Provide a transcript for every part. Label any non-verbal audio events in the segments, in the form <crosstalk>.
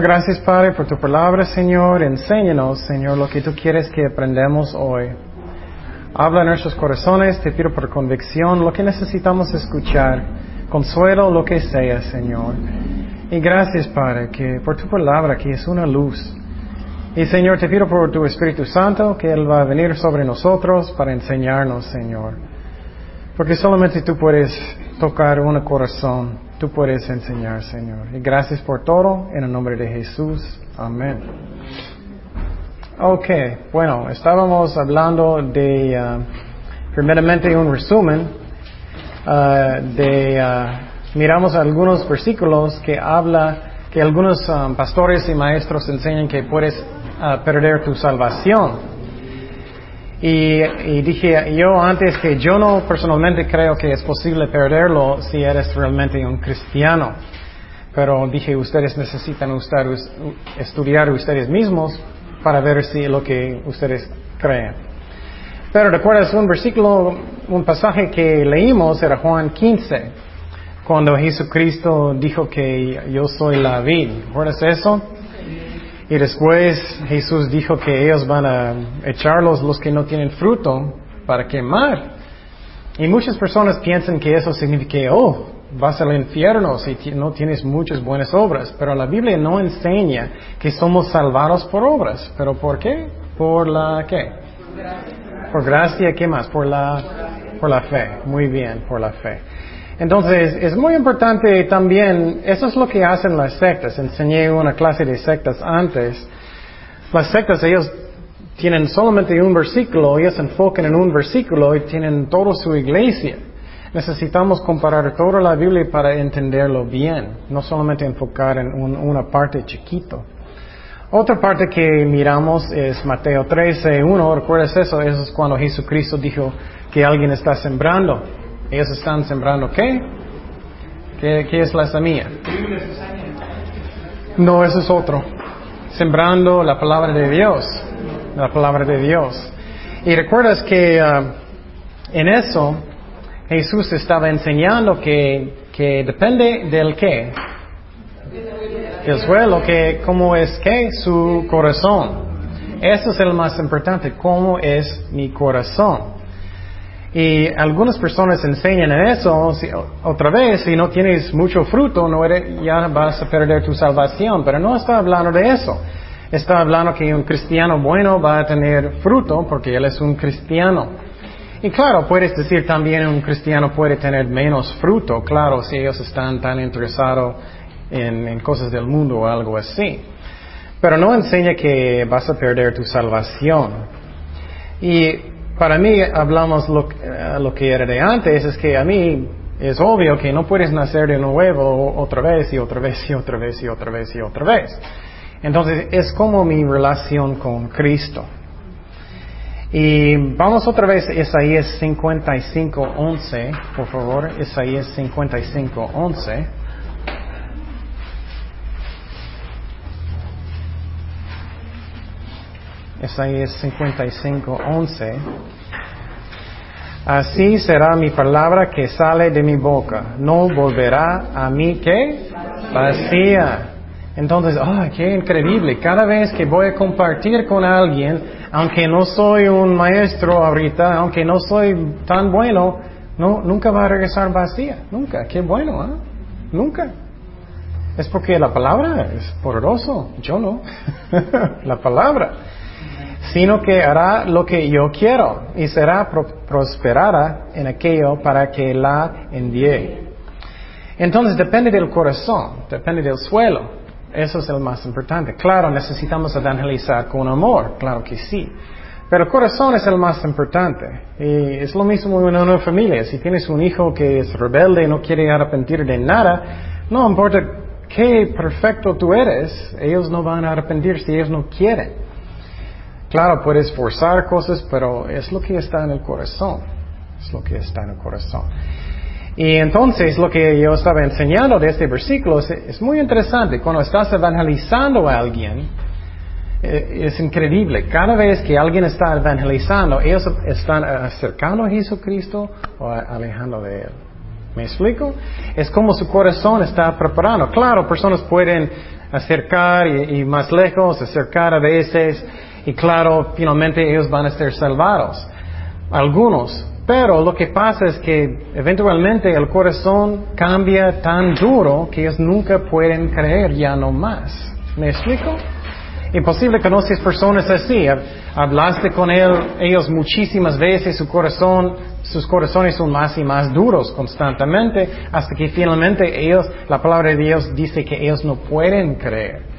Gracias, Padre, por tu palabra, Señor. Enséñanos, Señor, lo que tú quieres que aprendamos hoy. Habla en nuestros corazones, te pido por convicción lo que necesitamos escuchar. Consuelo lo que sea, Señor. Y gracias, Padre, que por tu palabra, que es una luz. Y Señor, te pido por tu Espíritu Santo, que Él va a venir sobre nosotros para enseñarnos, Señor. Porque solamente tú puedes tocar un corazón, tú puedes enseñar, Señor. Y gracias por todo, en el nombre de Jesús. Amén. Ok, bueno, estábamos hablando de, uh, primeramente, un resumen uh, de, uh, miramos algunos versículos que habla que algunos um, pastores y maestros enseñan que puedes perder tu salvación. Y, dije yo antes que yo no personalmente creo que es posible perderlo si eres realmente un cristiano. Pero dije, ustedes necesitan estudiar ustedes mismos para ver si lo que ustedes creen. Pero recuerdas un versículo, un pasaje que leímos era Juan 15, cuando Jesucristo dijo que yo soy la vid. ¿Recuerdas eso? Y después Jesús dijo que ellos van a echarlos los que no tienen fruto para quemar. Y muchas personas piensan que eso significa, oh, vas al infierno si no tienes muchas buenas obras. Pero la Biblia no enseña que somos salvados por obras. ¿Pero por qué? Por la qué? Por gracia, ¿qué más? Por la, por la fe. Muy bien, por la fe. Entonces, es muy importante también, eso es lo que hacen las sectas. Enseñé una clase de sectas antes. Las sectas, ellos tienen solamente un versículo, ellos se enfocan en un versículo y tienen toda su iglesia. Necesitamos comparar toda la Biblia para entenderlo bien, no solamente enfocar en una parte chiquito. Otra parte que miramos es Mateo 13, 1, ¿recuerdas eso? Eso es cuando Jesucristo dijo que alguien está sembrando. Ellos están sembrando qué? ¿Qué, es la semilla? No, eso es otro. Sembrando la palabra de Dios. La palabra de Dios. Y recuerdas que uh, en eso Jesús estaba enseñando que, que depende del qué. El suelo, que cómo es que su corazón. Eso es el más importante, cómo es mi corazón. Y algunas personas enseñan en eso, otra vez, si no tienes mucho fruto, no eres, ya vas a perder tu salvación. Pero no está hablando de eso. Está hablando que un cristiano bueno va a tener fruto porque él es un cristiano. Y claro, puedes decir también un cristiano puede tener menos fruto, claro, si ellos están tan interesados en, en cosas del mundo o algo así. Pero no enseña que vas a perder tu salvación. Y para mí hablamos lo, eh, lo, que era de antes, es que a mí es obvio que no puedes nacer de nuevo otra vez y otra vez y otra vez y otra vez y otra vez. Entonces es como mi relación con Cristo. Y vamos otra vez a Isaías 55.11, por favor, Isaías 55.11. Isaías 55, 11. Así será mi palabra que sale de mi boca. No volverá a mí que vacía. Entonces, ¡ay, qué increíble! Cada vez que voy a compartir con alguien, aunque no soy un maestro ahorita, aunque no soy tan bueno, no, nunca va a regresar vacía. Nunca. Qué bueno, ¿eh? Nunca. Es porque la palabra es poderoso. Yo no. <laughs> la palabra sino que hará lo que yo quiero y será prosperada en aquello para que la envíe. Entonces depende del corazón, depende del suelo. Eso es el más importante. Claro, necesitamos evangelizar con amor, claro que sí. Pero el corazón es el más importante. Y es lo mismo en una familia. Si tienes un hijo que es rebelde y no quiere arrepentir de nada, no importa qué perfecto tú eres, ellos no van a arrepentir si ellos no quieren. Claro, puedes forzar cosas, pero es lo que está en el corazón. Es lo que está en el corazón. Y entonces lo que yo estaba enseñando de este versículo es, muy interesante. Cuando estás evangelizando a alguien, eh, es increíble. Cada vez que alguien está evangelizando, ellos están acercando a Jesucristo o alejando de Él. ¿Me explico? Es como su corazón está preparado. Claro, personas pueden acercar y, y más lejos, acercar a veces, y claro, finalmente ellos van a ser salvados. Algunos, pero lo que pasa es que eventualmente el corazón cambia tan duro que ellos nunca pueden creer ya no más. ¿Me explico? Imposible conoces personas así. Hablaste con él, ellos muchísimas veces, su corazón, sus corazones son más y más duros constantemente, hasta que finalmente ellos, la palabra de Dios dice que ellos no pueden creer.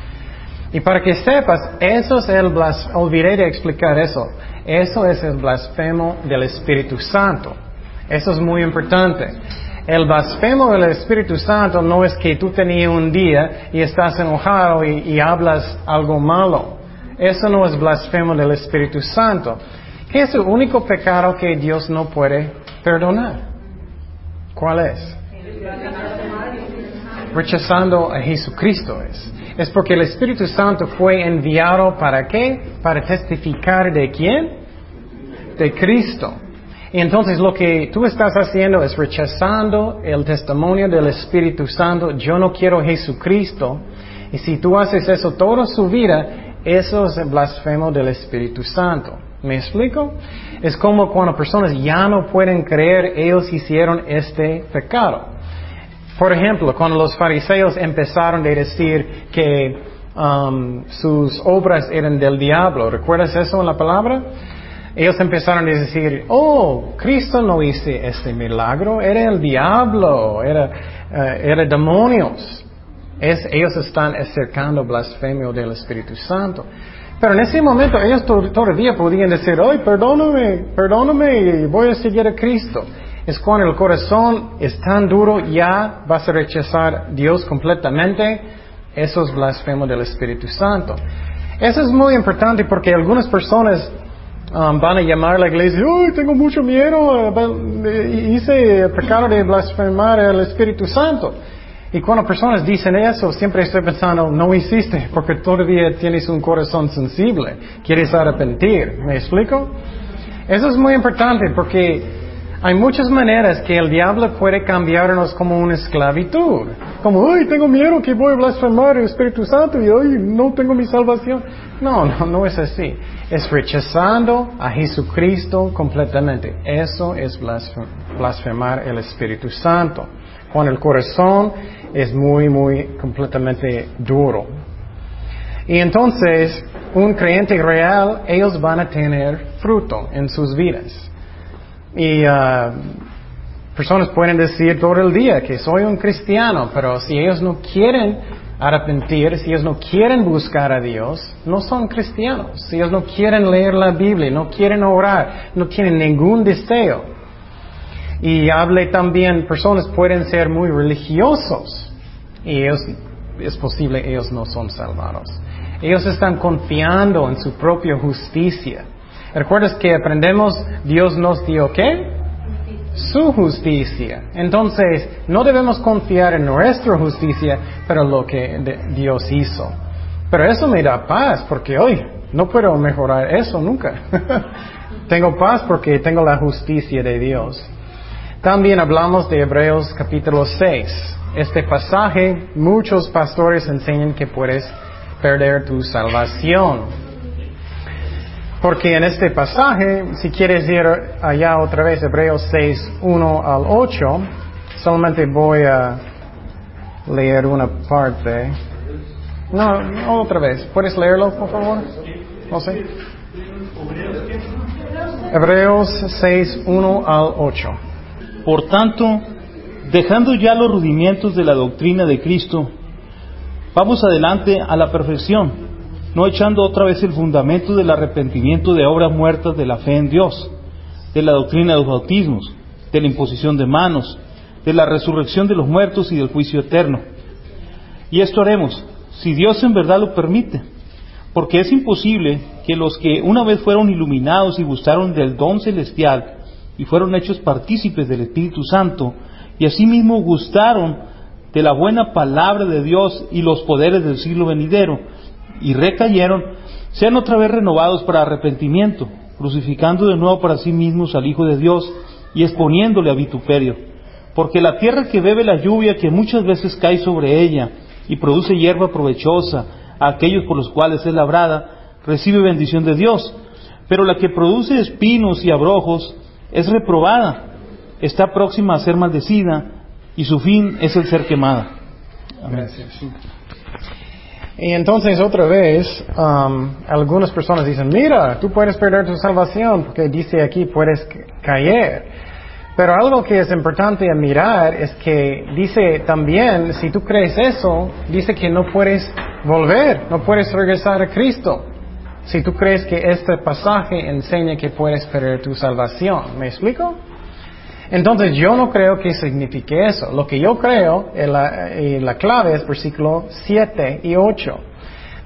Y para que sepas, eso es el blasfemo, olvidé de explicar eso. Eso es el blasfemo del Espíritu Santo. Eso es muy importante. El blasfemo del Espíritu Santo no es que tú tenías un día y estás enojado y, hablas algo malo. Eso no es blasfemo del Espíritu Santo. ¿Qué es el único pecado que Dios no puede perdonar? ¿Cuál es? Rechazando a Jesucristo es. Es porque el Espíritu Santo fue enviado para qué? Para testificar de quién? De Cristo. Y entonces lo que tú estás haciendo es rechazando el testimonio del Espíritu Santo. Yo no quiero Jesucristo. Y si tú haces eso toda su vida, eso es blasfemo del Espíritu Santo. ¿Me explico? Es como cuando personas ya no pueden creer, ellos hicieron este pecado. Por ejemplo, cuando los fariseos empezaron a decir que um, sus obras eran del diablo, ¿recuerdas eso en la palabra? Ellos empezaron a decir, oh, Cristo no hizo este milagro, era el diablo, era, uh, era demonios. Es, ellos están acercando blasfemio del Espíritu Santo. Pero en ese momento ellos todavía podían decir, ay, perdóname, perdóname, voy a seguir a Cristo es cuando el corazón es tan duro, ya vas a rechazar a Dios completamente. Eso es blasfemo del Espíritu Santo. Eso es muy importante porque algunas personas um, van a llamar a la iglesia, ¡Uy, tengo mucho miedo! Eh, hice el pecado de blasfemar al Espíritu Santo. Y cuando personas dicen eso, siempre estoy pensando, no hiciste, porque todavía tienes un corazón sensible, quieres arrepentir. ¿Me explico? Eso es muy importante porque hay muchas maneras que el diablo puede cambiarnos como una esclavitud. Como, ay, tengo miedo que voy a blasfemar el Espíritu Santo y hoy no tengo mi salvación. No, no, no es así. Es rechazando a Jesucristo completamente. Eso es blasfemar el Espíritu Santo. Cuando el corazón es muy, muy completamente duro. Y entonces, un creyente real, ellos van a tener fruto en sus vidas. Y uh, personas pueden decir todo el día que soy un cristiano, pero si ellos no quieren arrepentir, si ellos no quieren buscar a Dios, no son cristianos. Si ellos no quieren leer la Biblia, no quieren orar, no tienen ningún deseo. Y hable también, personas pueden ser muy religiosos y ellos, es posible ellos no son salvados. Ellos están confiando en su propia justicia. ¿Recuerdas que aprendemos Dios nos dio qué? Su justicia. Entonces, no debemos confiar en nuestra justicia, pero lo que Dios hizo. Pero eso me da paz, porque hoy no puedo mejorar eso nunca. <laughs> tengo paz porque tengo la justicia de Dios. También hablamos de Hebreos capítulo 6. Este pasaje, muchos pastores enseñan que puedes perder tu salvación. Porque en este pasaje, si quieres ir allá otra vez, Hebreos 6, 1 al 8, solamente voy a leer una parte. No, no otra vez. ¿Puedes leerlo, por favor? José. Hebreos 6, 1 al 8. Por tanto, dejando ya los rudimientos de la doctrina de Cristo, vamos adelante a la perfección no echando otra vez el fundamento del arrepentimiento de obras muertas de la fe en Dios, de la doctrina de los bautismos, de la imposición de manos, de la resurrección de los muertos y del juicio eterno. Y esto haremos, si Dios en verdad lo permite, porque es imposible que los que una vez fueron iluminados y gustaron del don celestial y fueron hechos partícipes del Espíritu Santo, y asimismo gustaron de la buena palabra de Dios y los poderes del siglo venidero, y recayeron, sean otra vez renovados para arrepentimiento, crucificando de nuevo para sí mismos al Hijo de Dios y exponiéndole a vituperio. Porque la tierra que bebe la lluvia que muchas veces cae sobre ella y produce hierba provechosa a aquellos por los cuales es labrada, recibe bendición de Dios. Pero la que produce espinos y abrojos es reprobada, está próxima a ser maldecida y su fin es el ser quemada. Gracias. Y entonces otra vez, um, algunas personas dicen, mira, tú puedes perder tu salvación porque dice aquí puedes caer. Pero algo que es importante mirar es que dice también, si tú crees eso, dice que no puedes volver, no puedes regresar a Cristo. Si tú crees que este pasaje enseña que puedes perder tu salvación. ¿Me explico? Entonces yo no creo que signifique eso. Lo que yo creo, en la, la clave es versículo 7 y 8.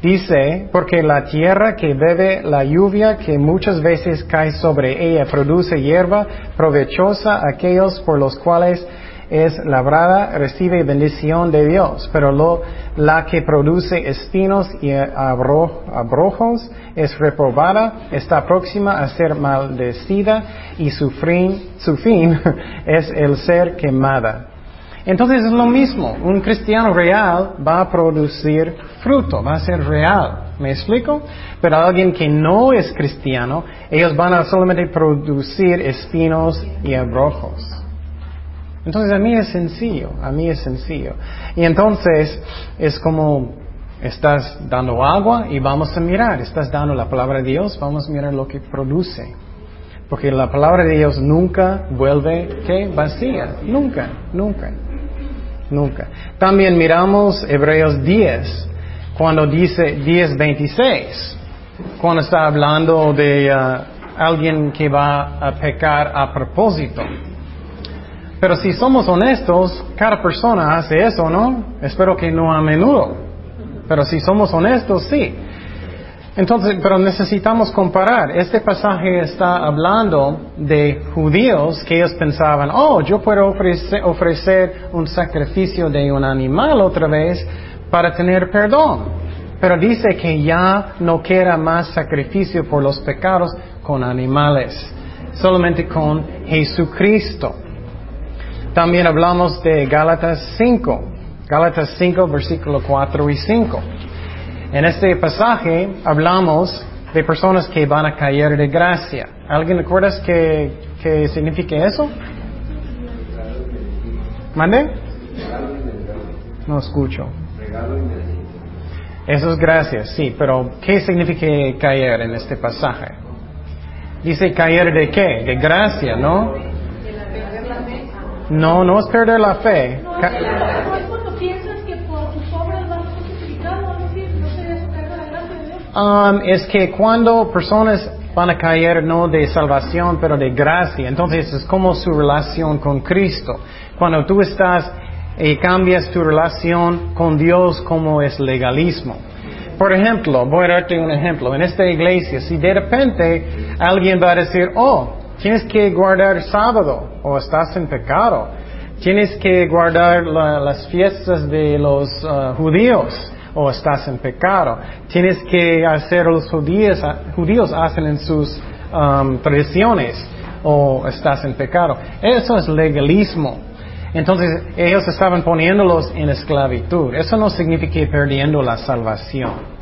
Dice, porque la tierra que bebe la lluvia que muchas veces cae sobre ella produce hierba provechosa a aquellos por los cuales es labrada, recibe bendición de Dios, pero la que produce espinos y abrojos es reprobada, está próxima a ser maldecida y su fin, su fin <laughs> es el ser quemada. Entonces es lo mismo, un cristiano real va a producir fruto, va a ser real. ¿Me explico? Pero alguien que no es cristiano, ellos van a solamente producir espinos y abrojos. Entonces a mí es sencillo, a mí es sencillo. Y entonces es como estás dando agua y vamos a mirar, estás dando la palabra de Dios, vamos a mirar lo que produce. Porque la palabra de Dios nunca vuelve ¿qué? vacía, nunca, nunca, nunca. También miramos Hebreos 10, cuando dice 10.26, cuando está hablando de uh, alguien que va a pecar a propósito. Pero si somos honestos, cada persona hace eso, ¿no? Espero que no a menudo. Pero si somos honestos, sí. Entonces, pero necesitamos comparar. Este pasaje está hablando de judíos que ellos pensaban, oh, yo puedo ofrecer, un sacrificio de un animal otra vez para tener perdón. Pero dice que ya no queda más sacrificio por los pecados con animales, solamente con Jesucristo. También hablamos de Gálatas 5, Gálatas 5, versículo 4 y 5. En este pasaje hablamos de personas que van a caer de gracia. ¿Alguien recuerda qué, qué significa eso? ¿Mande? No escucho. Eso es gracia, sí, pero ¿qué significa caer en este pasaje? Dice caer de qué? De gracia, ¿no? No, no es perder la fe. Um, es que cuando personas van a caer no de salvación, pero de gracia, entonces es como su relación con Cristo. Cuando tú estás y cambias tu relación con Dios como es legalismo. Por ejemplo, voy a darte un ejemplo. En esta iglesia, si de repente alguien va a decir, oh, Tienes que guardar sábado o estás en pecado. Tienes que guardar las fiestas de los uh, judíos o estás en pecado. Tienes que hacer los judíos, judíos hacen en sus um, tradiciones o estás en pecado. Eso es legalismo. Entonces ellos estaban poniéndolos en esclavitud. Eso no significa perdiendo la salvación.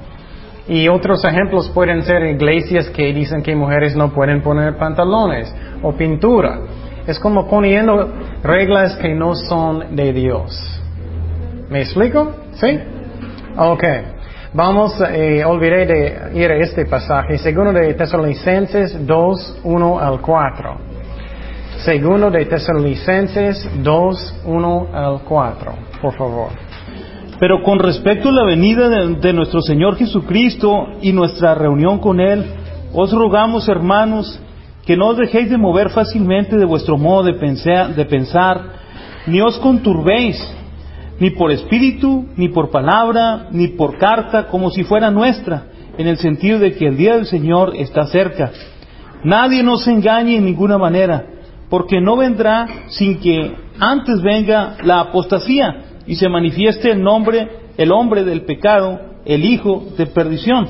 Y otros ejemplos pueden ser iglesias que dicen que mujeres no pueden poner pantalones o pintura. Es como poniendo reglas que no son de Dios. ¿Me explico? ¿Sí? Ok. Vamos, eh, olvidé de ir a este pasaje. Segundo de Tesalonicenses 2, 1 al 4. Segundo de Tesalonicenses 2, 1 al 4. Por favor. Pero con respecto a la venida de, nuestro Señor Jesucristo y nuestra reunión con Él, os rogamos, hermanos, que no os dejéis de mover fácilmente de vuestro modo de pensar, de pensar, ni os conturbéis, ni por espíritu, ni por palabra, ni por carta, como si fuera nuestra, en el sentido de que el día del Señor está cerca. Nadie nos engañe en ninguna manera, porque no vendrá sin que antes venga la apostasía y se manifieste el nombre, el hombre del pecado, el hijo de perdición,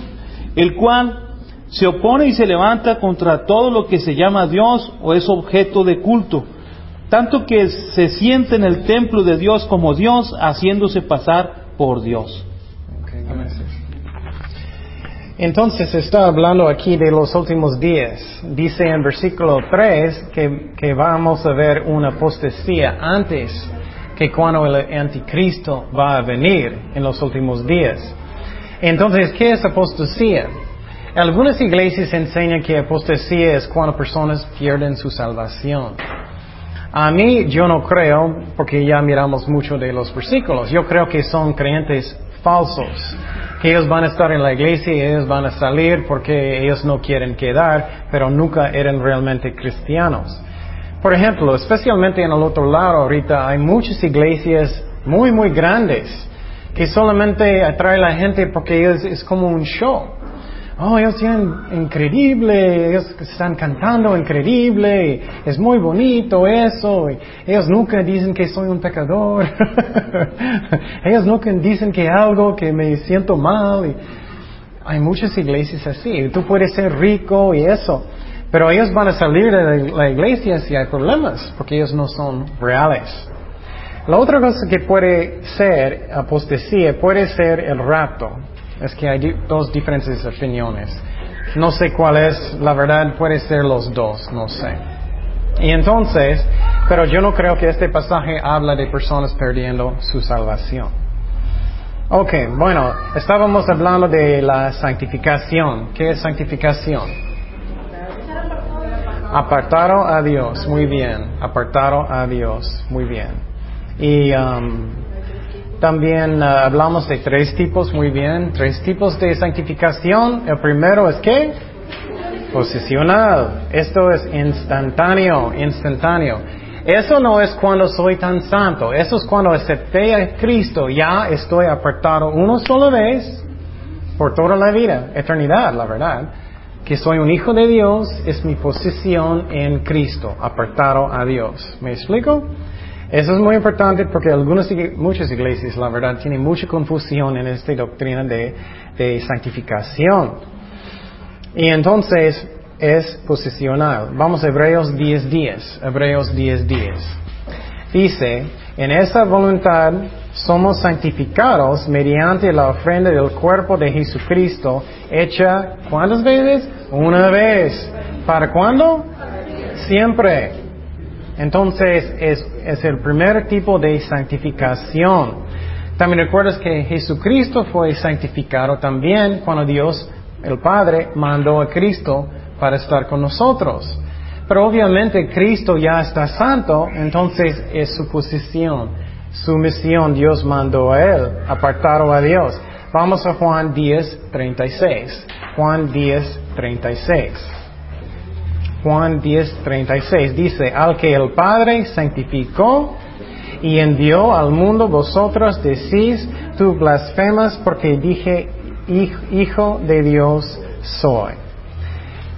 el cual se opone y se levanta contra todo lo que se llama Dios o es objeto de culto, tanto que se siente en el templo de Dios como Dios, haciéndose pasar por Dios. Entonces está hablando aquí de los últimos días. Dice en versículo 3 que, que vamos a ver una apostasía antes que cuando el anticristo va a venir en los últimos días. Entonces, ¿qué es apostasía? Algunas iglesias enseñan que apostasía es cuando personas pierden su salvación. A mí yo no creo, porque ya miramos mucho de los versículos, yo creo que son creyentes falsos, que ellos van a estar en la iglesia y ellos van a salir porque ellos no quieren quedar, pero nunca eran realmente cristianos. Por ejemplo, especialmente en el otro lado ahorita hay muchas iglesias muy, muy grandes que solamente atraen a la gente porque ellos es como un show. Oh, ellos tienen increíble, ellos están cantando increíble, es muy bonito eso. ellos nunca dicen que soy un pecador. <laughs> ellos nunca dicen que algo que me siento mal. hay muchas iglesias así. Tú puedes ser rico y eso. Pero ellos van a salir de la iglesia si hay problemas, porque ellos no son reales. La otra cosa que puede ser apostasía puede ser el rapto. Es que hay dos diferentes opiniones. No sé cuál es, la verdad puede ser los dos, no sé. Y entonces, pero yo no creo que este pasaje habla de personas perdiendo su salvación. Ok, bueno, estábamos hablando de la santificación. ¿Qué es santificación? Apartaron a Dios, muy bien. Apartaron a Dios, muy bien. Y um, también uh, hablamos de tres tipos, muy bien. Tres tipos de santificación. El primero es qué? Posicional. Esto es instantáneo, instantáneo. Eso no es cuando soy tan santo. Eso es cuando acepté a Cristo. Ya estoy apartado una sola vez por toda la vida, eternidad, la verdad que soy un hijo de Dios es mi posición en Cristo, apartado a Dios. ¿Me explico? Eso es muy importante porque algunas, muchas iglesias, la verdad, tienen mucha confusión en esta doctrina de, de santificación. Y entonces es posicional. Vamos a Hebreos 10.10. Hebreos 10.10. Dice, en esa voluntad somos santificados mediante la ofrenda del cuerpo de Jesucristo, hecha ¿cuántas veces? Una vez. ¿Para cuándo? Siempre. Entonces es, es el primer tipo de santificación. También recuerdas que Jesucristo fue santificado también cuando Dios, el Padre, mandó a Cristo para estar con nosotros. Pero obviamente Cristo ya está santo, entonces es su posición su misión Dios mandó a él, apartado a Dios. Vamos a Juan 10, 36. Juan 10, 36. Juan 10, 36 dice, al que el Padre santificó y envió al mundo, vosotros decís, tú blasfemas porque dije, hijo de Dios soy.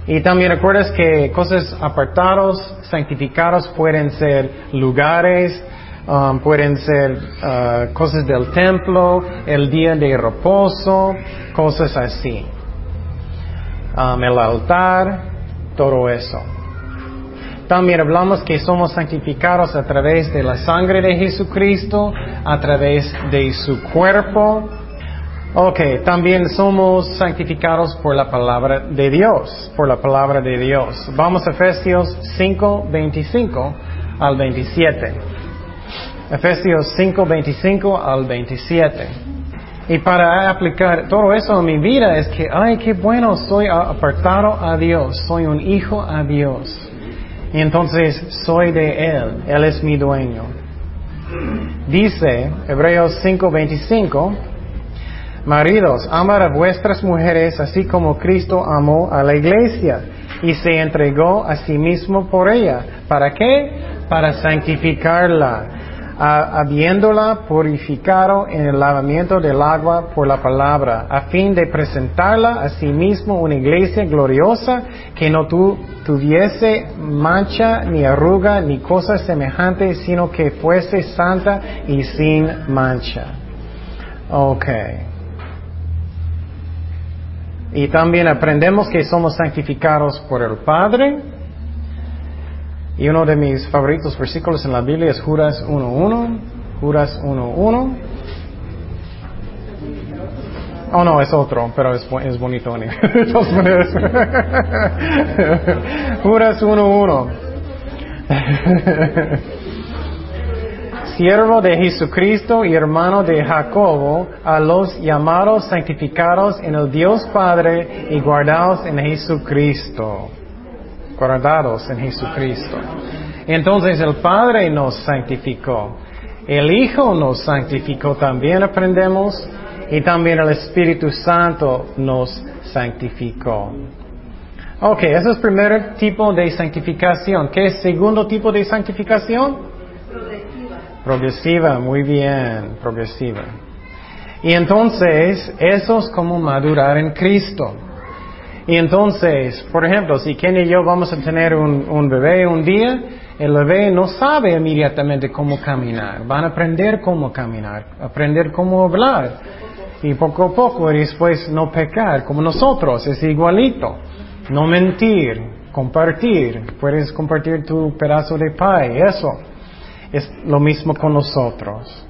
Y también recuerdas que cosas apartados, santificados pueden ser lugares, Um, pueden ser uh, cosas del templo, el día de reposo, cosas así. Um, el altar, todo eso. También hablamos que somos santificados a través de la sangre de Jesucristo, a través de su cuerpo. Ok, también somos santificados por la palabra de Dios, por la palabra de Dios. Vamos a Efesios 5, 25 al 27. Efesios 5, 25 al 27. Y para aplicar todo eso en mi vida es que, ay, qué bueno, soy apartado a Dios, soy un hijo a Dios. Y entonces soy de Él, Él es mi dueño. Dice Hebreos 5, 25, Maridos, amar a vuestras mujeres así como Cristo amó a la iglesia y se entregó a sí mismo por ella. ¿Para qué? Para santificarla habiéndola purificado en el lavamiento del agua por la palabra, a fin de presentarla a sí mismo una iglesia gloriosa que no tuviese mancha ni arruga ni cosa semejante, sino que fuese santa y sin mancha. Ok. Y también aprendemos que somos santificados por el Padre, Y uno de mis favoritos versículos en la Biblia es Judas 1.1. Judas 1.1. Oh, no, es otro, pero es, es bonito. <laughs> <laughs> Judas 1.1. Siervo de Jesucristo y hermano de Jacobo, a los llamados santificados en el Dios Padre y guardados en Jesucristo. Guardados en Jesucristo. Entonces el Padre nos santificó. El Hijo nos santificó también, aprendemos. Y también el Espíritu Santo nos santificó. Ok, ese es el primer tipo de santificación. ¿Qué es el segundo tipo de santificación? Progresiva. Progresiva, muy bien, progresiva. Y entonces, eso es como madurar en Cristo. Y entonces, por ejemplo, si Ken y yo vamos a tener un, un bebé un día, el bebé no sabe inmediatamente cómo caminar. Van a aprender cómo caminar, aprender cómo hablar. Y poco a poco, y después no pecar, como nosotros, es igualito. No mentir, compartir. Puedes compartir tu pedazo de pie, eso. Es lo mismo con nosotros.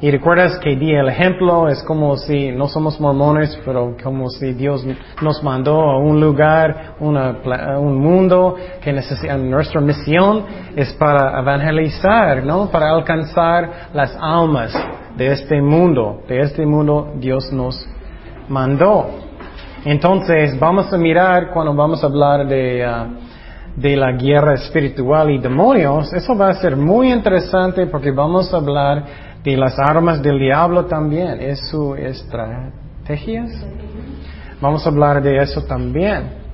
Y recuerdas que di el ejemplo, es como si no somos mormones, pero como si Dios nos mandó a un lugar, una, un mundo que necesita, nuestra misión es para evangelizar, ¿no? Para alcanzar las almas de este mundo, de este mundo Dios nos mandó. Entonces vamos a mirar cuando vamos a hablar de, ah, de la guerra espiritual y demonios, eso va a ser muy interesante porque vamos a hablar de las armas del diablo también, es su estrategias. Vamos a hablar de eso también.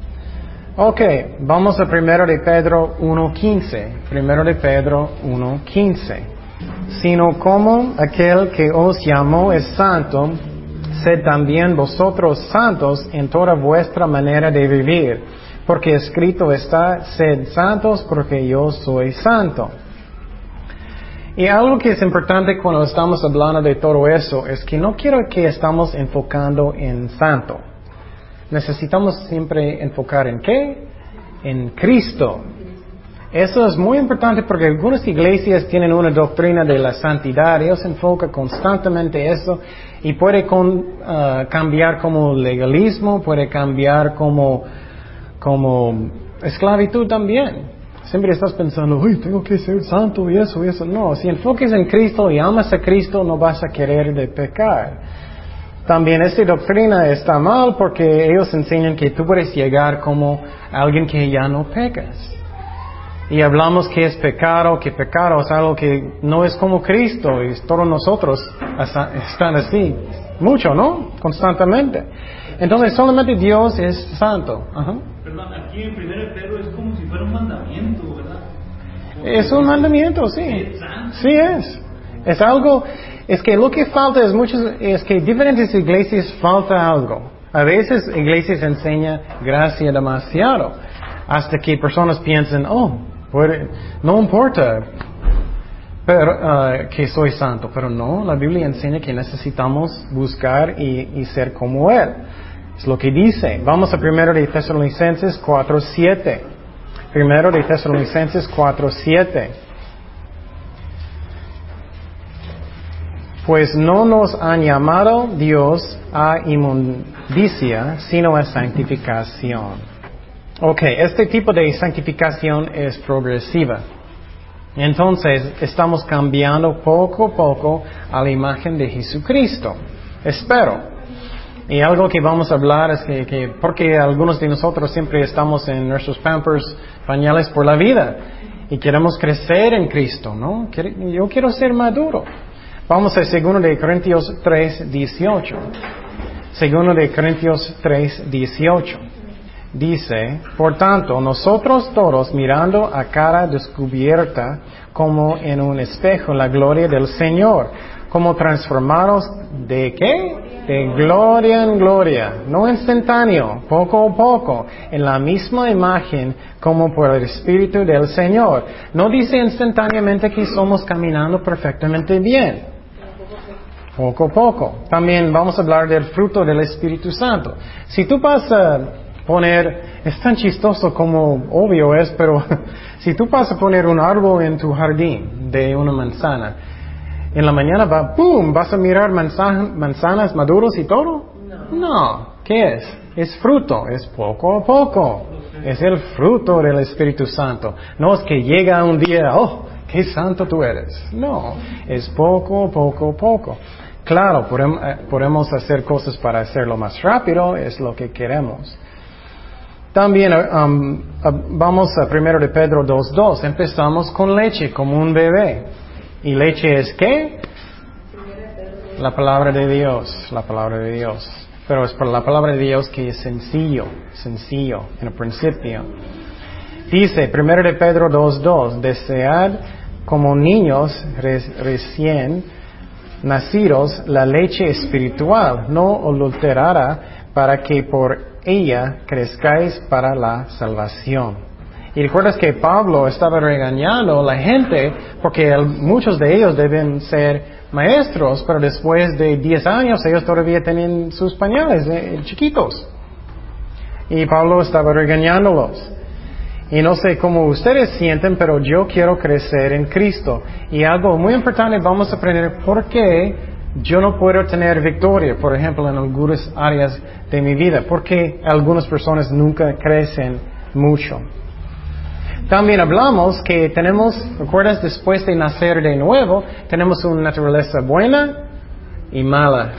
Ok, vamos a primero de Pedro 1.15. Primero de Pedro 1.15. Sino como aquel que os llamó es santo, sed también vosotros santos en toda vuestra manera de vivir. Porque escrito está, sed santos porque yo soy santo. Y algo que es importante cuando estamos hablando de todo eso es que no quiero que estamos enfocando en santo. Necesitamos siempre enfocar en qué? En Cristo. Eso es muy importante porque algunas iglesias tienen una doctrina de la santidad, ellos enfocan constantemente eso y puede uh, cambiar como legalismo, puede cambiar como, como esclavitud también. Siempre estás pensando, uy, tengo que ser santo y eso y eso. No, si enfoques en Cristo y amas a Cristo, no vas a querer pecar. También esta doctrina está mal porque ellos enseñan que tú puedes llegar como alguien que ya no pecas. Y hablamos que es pecado, que pecado es algo que no es como Cristo y todos nosotros están así. Mucho, ¿no? Constantemente. Entonces solamente Dios es santo. Perdón, aquí en 1 Pedro es como si fuera un mandamiento, ¿verdad? Es un mandamiento, sí. Sí es. Es algo, es que lo que falta es muchos, es que diferentes iglesias falta algo. A veces iglesias enseñan gracia demasiado, hasta que personas piensan, oh, no importa pero, uh, que soy santo, pero no, la Biblia enseña que necesitamos buscar y, y ser como Él. Lo que dice. Vamos a primero de Tesalonicenses 4.7. Primero de Tesalonicenses 4.7. Pues no nos han llamado Dios a inmundicia, sino a santificación. Ok, este tipo de santificación es progresiva. Entonces, estamos cambiando poco a poco a la imagen de Jesucristo. Espero. Y algo que vamos a hablar es que, porque algunos de nosotros siempre estamos en nuestros pampers, pañales por la vida, y queremos crecer en Cristo, ¿no? Yo quiero ser maduro. Vamos a 2 de Corintios 3, 18. 2 de Corintios 3, 18. Dice, por tanto, nosotros todos mirando a cara descubierta como en un espejo la gloria del Señor, como transformados de qué? de gloria en gloria, no instantáneo, poco a poco, en la misma imagen como por el Espíritu del Señor. No dice instantáneamente que somos caminando perfectamente bien. Poco a poco. También vamos a hablar del fruto del Espíritu Santo. Si tú pasas poner, es tan chistoso como obvio es, pero <laughs> si tú vas a poner un árbol en tu jardín de una manzana, en la mañana va, ¡pum!, vas a mirar manzanas maduros y todo. No. no. ¿Qué es? Es fruto, es poco a poco. Es el fruto del Espíritu Santo. No es que llega un día, oh, qué santo tú eres. No, es poco, poco, poco. Claro, eh, podemos hacer cosas para hacerlo más rápido, es lo que queremos. También um, vamos a primero de Pedro 2.2. Empezamos con leche, como un bebé. ¿Y leche es qué? La palabra de Dios, la palabra de Dios. Pero es por la palabra de Dios que es sencillo, sencillo, en el principio. Dice, 1 de Pedro 2.2, desead como niños recién nacidos la leche espiritual, no adulterada, para que por ella crezcáis para la salvación. Y recuerdas que Pablo estaba regañando a la gente porque muchos de ellos deben ser maestros, pero después de 10 años ellos todavía tenían sus pañales eh, chiquitos. Y Pablo estaba regañándolos. Y no sé cómo ustedes sienten, pero yo quiero crecer en Cristo. Y algo muy importante, vamos a aprender por qué yo no puedo tener victoria, por ejemplo, en algunas áreas de mi vida. Porque algunas personas nunca crecen mucho. También hablamos que tenemos, ¿recuerdas? Después de nacer de nuevo, tenemos una naturaleza buena y mala.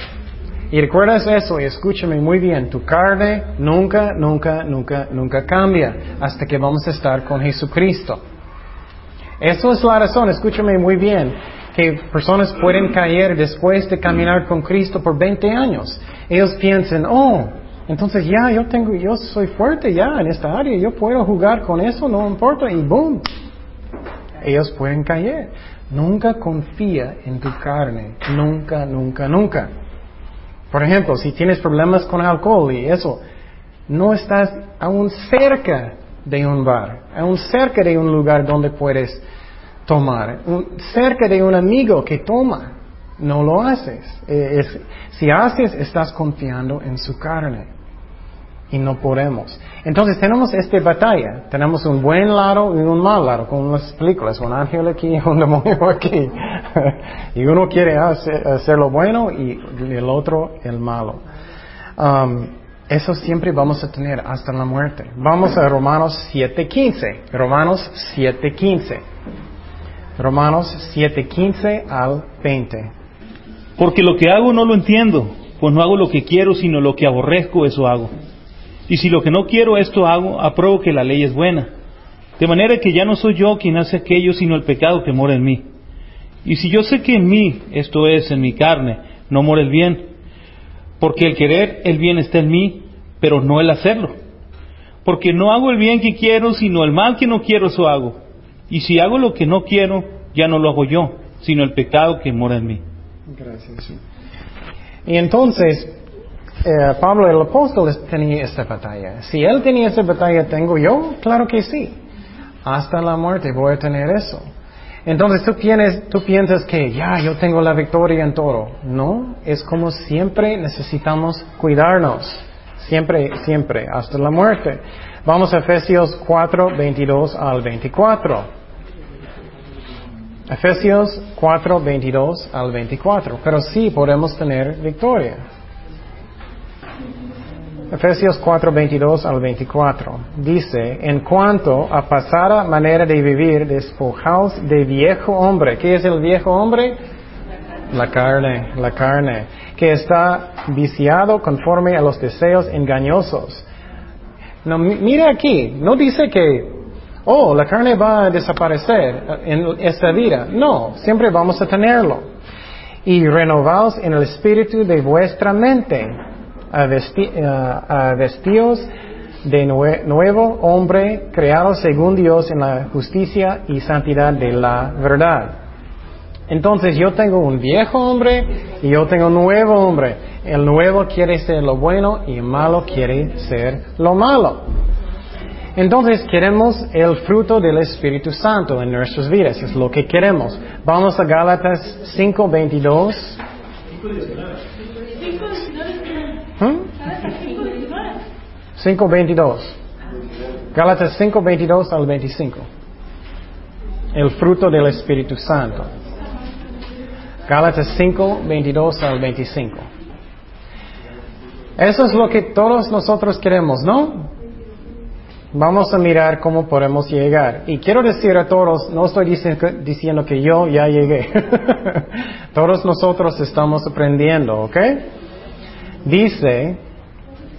Y recuerdas eso y escúchame muy bien, tu carne nunca, nunca, nunca, nunca cambia hasta que vamos a estar con Jesucristo. Eso es la razón, escúchame muy bien, que personas pueden caer después de caminar con Cristo por 20 años. Ellos piensan, oh, entonces ya yo tengo, yo soy fuerte ya en esta área, yo puedo jugar con eso, no importa, y boom, ellos pueden caer. Nunca confía en tu carne, nunca, nunca, nunca. Por ejemplo, si tienes problemas con alcohol y eso, no estás aún cerca de un bar, aún cerca de un lugar donde puedes tomar, cerca de un amigo que toma no lo haces. Eh, si haces, estás confiando en su carne. Y no podemos. Entonces tenemos esta batalla. Tenemos un buen lado y un mal lado, como las películas, un ángel aquí y <laughs> un demonio aquí. <laughs> y uno quiere hacer, lo bueno y el otro el malo. Um, eso siempre vamos a tener hasta la muerte. Vamos a Romanos 7.15. Romanos 7.15. Romanos 7.15 al 20. Porque lo que hago no lo entiendo, pues no hago lo que quiero, sino lo que aborrezco, eso hago. Y si lo que no quiero, esto hago, apruebo que la ley es buena. De manera que ya no soy yo quien hace aquello, sino el pecado que mora en mí. Y si yo sé que en mí, esto es, en mi carne, no mora el bien, porque el querer el bien está en mí, pero no el hacerlo. Porque no hago el bien que quiero, sino el mal que no quiero, eso hago. Y si hago lo que no quiero, ya no lo hago yo, sino el pecado que mora en mí. Gracias. Y entonces, eh, Pablo el apóstol tenía esta batalla. Si él tenía esta batalla, ¿tengo yo? Claro que sí. Hasta la muerte voy a tener eso. Entonces tú, tienes, tú piensas que ya yo tengo la victoria en todo. No, es como siempre necesitamos cuidarnos. Siempre, siempre, hasta la muerte. Vamos a Efesios 4, 22 al 24. Efesios 4, 22 al 24. Pero sí podemos tener victoria. Efesios 4, 22 al 24. Dice, en cuanto a pasada manera de vivir, despojaos de viejo hombre. ¿Qué es el viejo hombre? La carne, la carne, que está viciado conforme a los deseos engañosos. No, mira aquí, no dice que oh, la carne va a desaparecer en esta vida. No, siempre vamos a tenerlo. Y renovaos en el espíritu de vuestra mente, a, vestíos de nuevo hombre creado según Dios en la justicia y santidad de la verdad. Entonces yo tengo un viejo hombre y yo tengo un nuevo hombre. El nuevo quiere ser lo bueno y el malo quiere ser lo malo. Entonces queremos el fruto del Espíritu Santo en nuestras vidas, es lo que queremos. Vamos a Gálatas 5:22. ¿Mm? 5.22. Gálatas 5.22 al 25. El fruto del Espíritu Santo. Gálatas 5, 22 al 25. Eso es lo que todos nosotros queremos, ¿no? Vamos a mirar cómo podemos llegar. Y quiero decir a todos, no estoy diciendo que yo ya llegué. <laughs> todos nosotros estamos aprendiendo, ¿ok? Dice,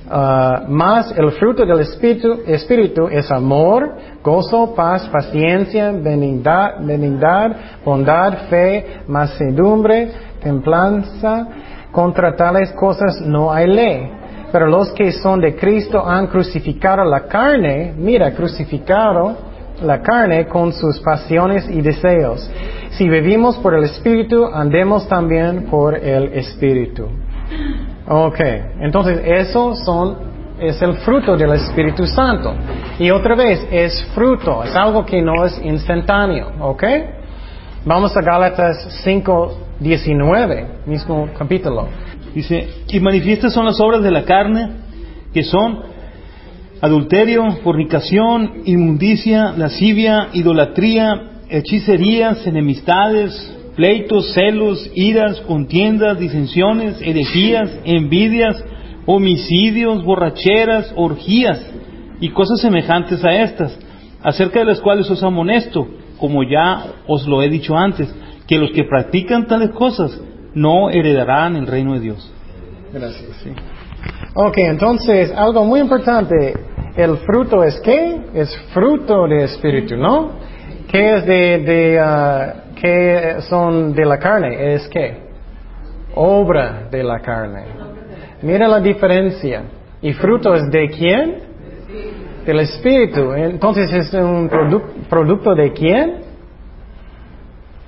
uh, más el fruto del espíritu, espíritu es amor, gozo, paz, paciencia, benignidad, bondad, fe, mansedumbre, templanza. Contra tales cosas no hay ley. Pero los que son de Cristo han crucificado la carne, mira, crucificado la carne con sus pasiones y deseos. Si vivimos por el Espíritu, andemos también por el Espíritu. Ok, entonces eso son, es el fruto del Espíritu Santo. Y otra vez, es fruto, es algo que no es instantáneo, ok. Vamos a Gálatas 5, 19, mismo capítulo. Dice, y manifiestas son las obras de la carne, que son adulterio, fornicación, inmundicia, lascivia, idolatría, hechicerías, enemistades, pleitos, celos, iras, contiendas, disensiones, herejías, envidias, homicidios, borracheras, orgías y cosas semejantes a estas, acerca de las cuales os amonesto, como ya os lo he dicho antes, que los que practican tales cosas no heredarán el reino de Dios. Gracias, sí. Ok, entonces, algo muy importante, el fruto es qué? Es fruto de espíritu, ¿no? ¿Qué es de, de uh, qué son de la carne? Es qué? Obra de la carne. Mira la diferencia. ¿Y fruto es de quién? Del espíritu. Entonces, ¿es un producto de quién?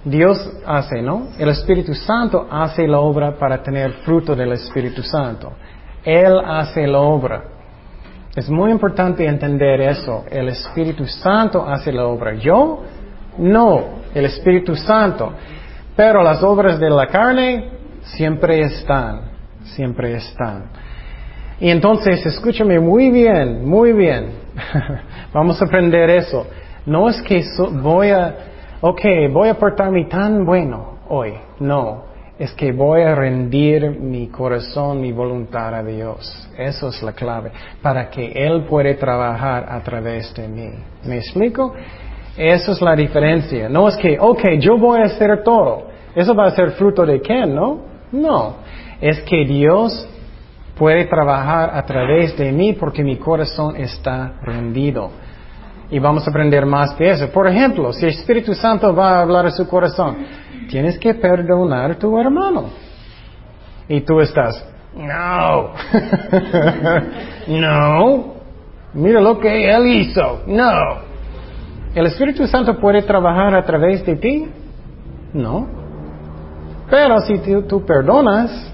Dios hace, ¿no? El Espíritu Santo hace la obra para tener fruto del Espíritu Santo. Él hace la obra. Es muy importante entender eso. El Espíritu Santo hace la obra. Yo, no, el Espíritu Santo. Pero las obras de la carne siempre están, siempre están. Y entonces, escúchame muy bien, muy bien. <laughs> Vamos a aprender eso. No es que voy a ok, voy a portarme tan bueno hoy. No, es que voy a rendir mi corazón, mi voluntad a Dios. Eso es la clave, para que Él pueda trabajar a través de mí. ¿Me explico? Eso es la diferencia. No es que, ok, yo voy a hacer todo. Eso va a ser fruto de quién, ¿no? No. Es que Dios puede trabajar a través de mí porque mi corazón está rendido. Y vamos a aprender más de eso. Por ejemplo, si el Espíritu Santo va a hablar a su corazón, tienes que perdonar a tu hermano. Y tú estás, no, <laughs> no, mira lo que él hizo, no. ¿El Espíritu Santo puede trabajar a través de ti? No. Pero si tú, tú perdonas,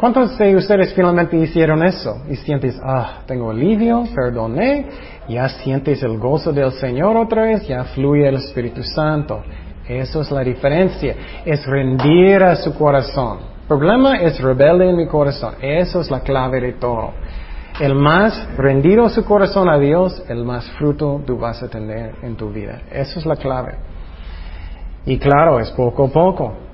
¿Cuántos de ustedes finalmente hicieron eso? Y sientes, ah, tengo alivio, perdoné, ya sientes el gozo del Señor otra vez, ya fluye el Espíritu Santo. Eso es la diferencia, es rendir a su corazón. El problema es rebelde en mi corazón, eso es la clave de todo. El más rendido su corazón a Dios, el más fruto tú vas a tener en tu vida. Eso es la clave. Y claro, es poco a poco.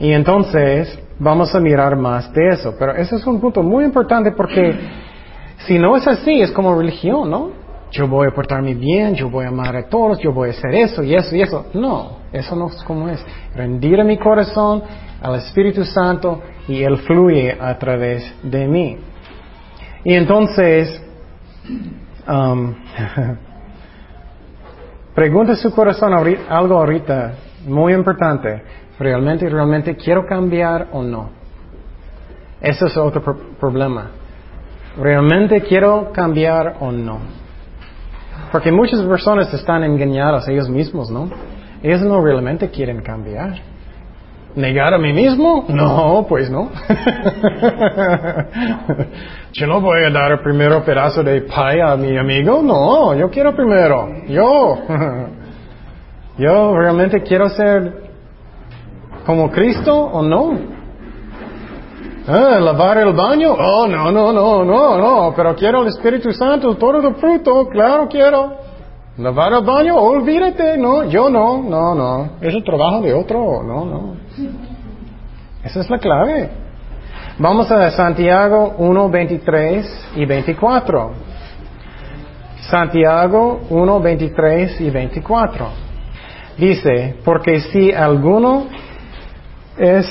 Y entonces, vamos a mirar más de eso. Pero ese es un punto muy importante porque si no es así, es como religión, ¿no? Yo voy a portarme bien, yo voy a amar a todos, yo voy a hacer eso y eso y eso. No, eso no es como es. Rendir a mi corazón al Espíritu Santo y Él fluye a través de mí. Y entonces, um, <laughs> pregunta su corazón algo ahorita muy importante realmente, realmente quiero cambiar o no. Ese es otro problema. ¿Realmente quiero cambiar o no? Porque muchas personas están engañadas ellos mismos, ¿no? Ellos no realmente quieren cambiar. ¿Negar a mí mismo? No, pues no. <laughs> yo no voy a dar el primero pedazo de pie a mi amigo, no, yo quiero primero, yo. <laughs> yo realmente quiero ser como Cristo o no? Ah, lavar el baño. Oh, no, no, no, no, no. Pero quiero el Espíritu Santo, todo el fruto. Claro, quiero. Lavar el baño, olvídate. No, yo no, no, no. Es el trabajo de otro. No, no. Esa es la clave. Vamos a Santiago 1, 23 y 24. Santiago 1, 23 y 24. Dice, porque si alguno es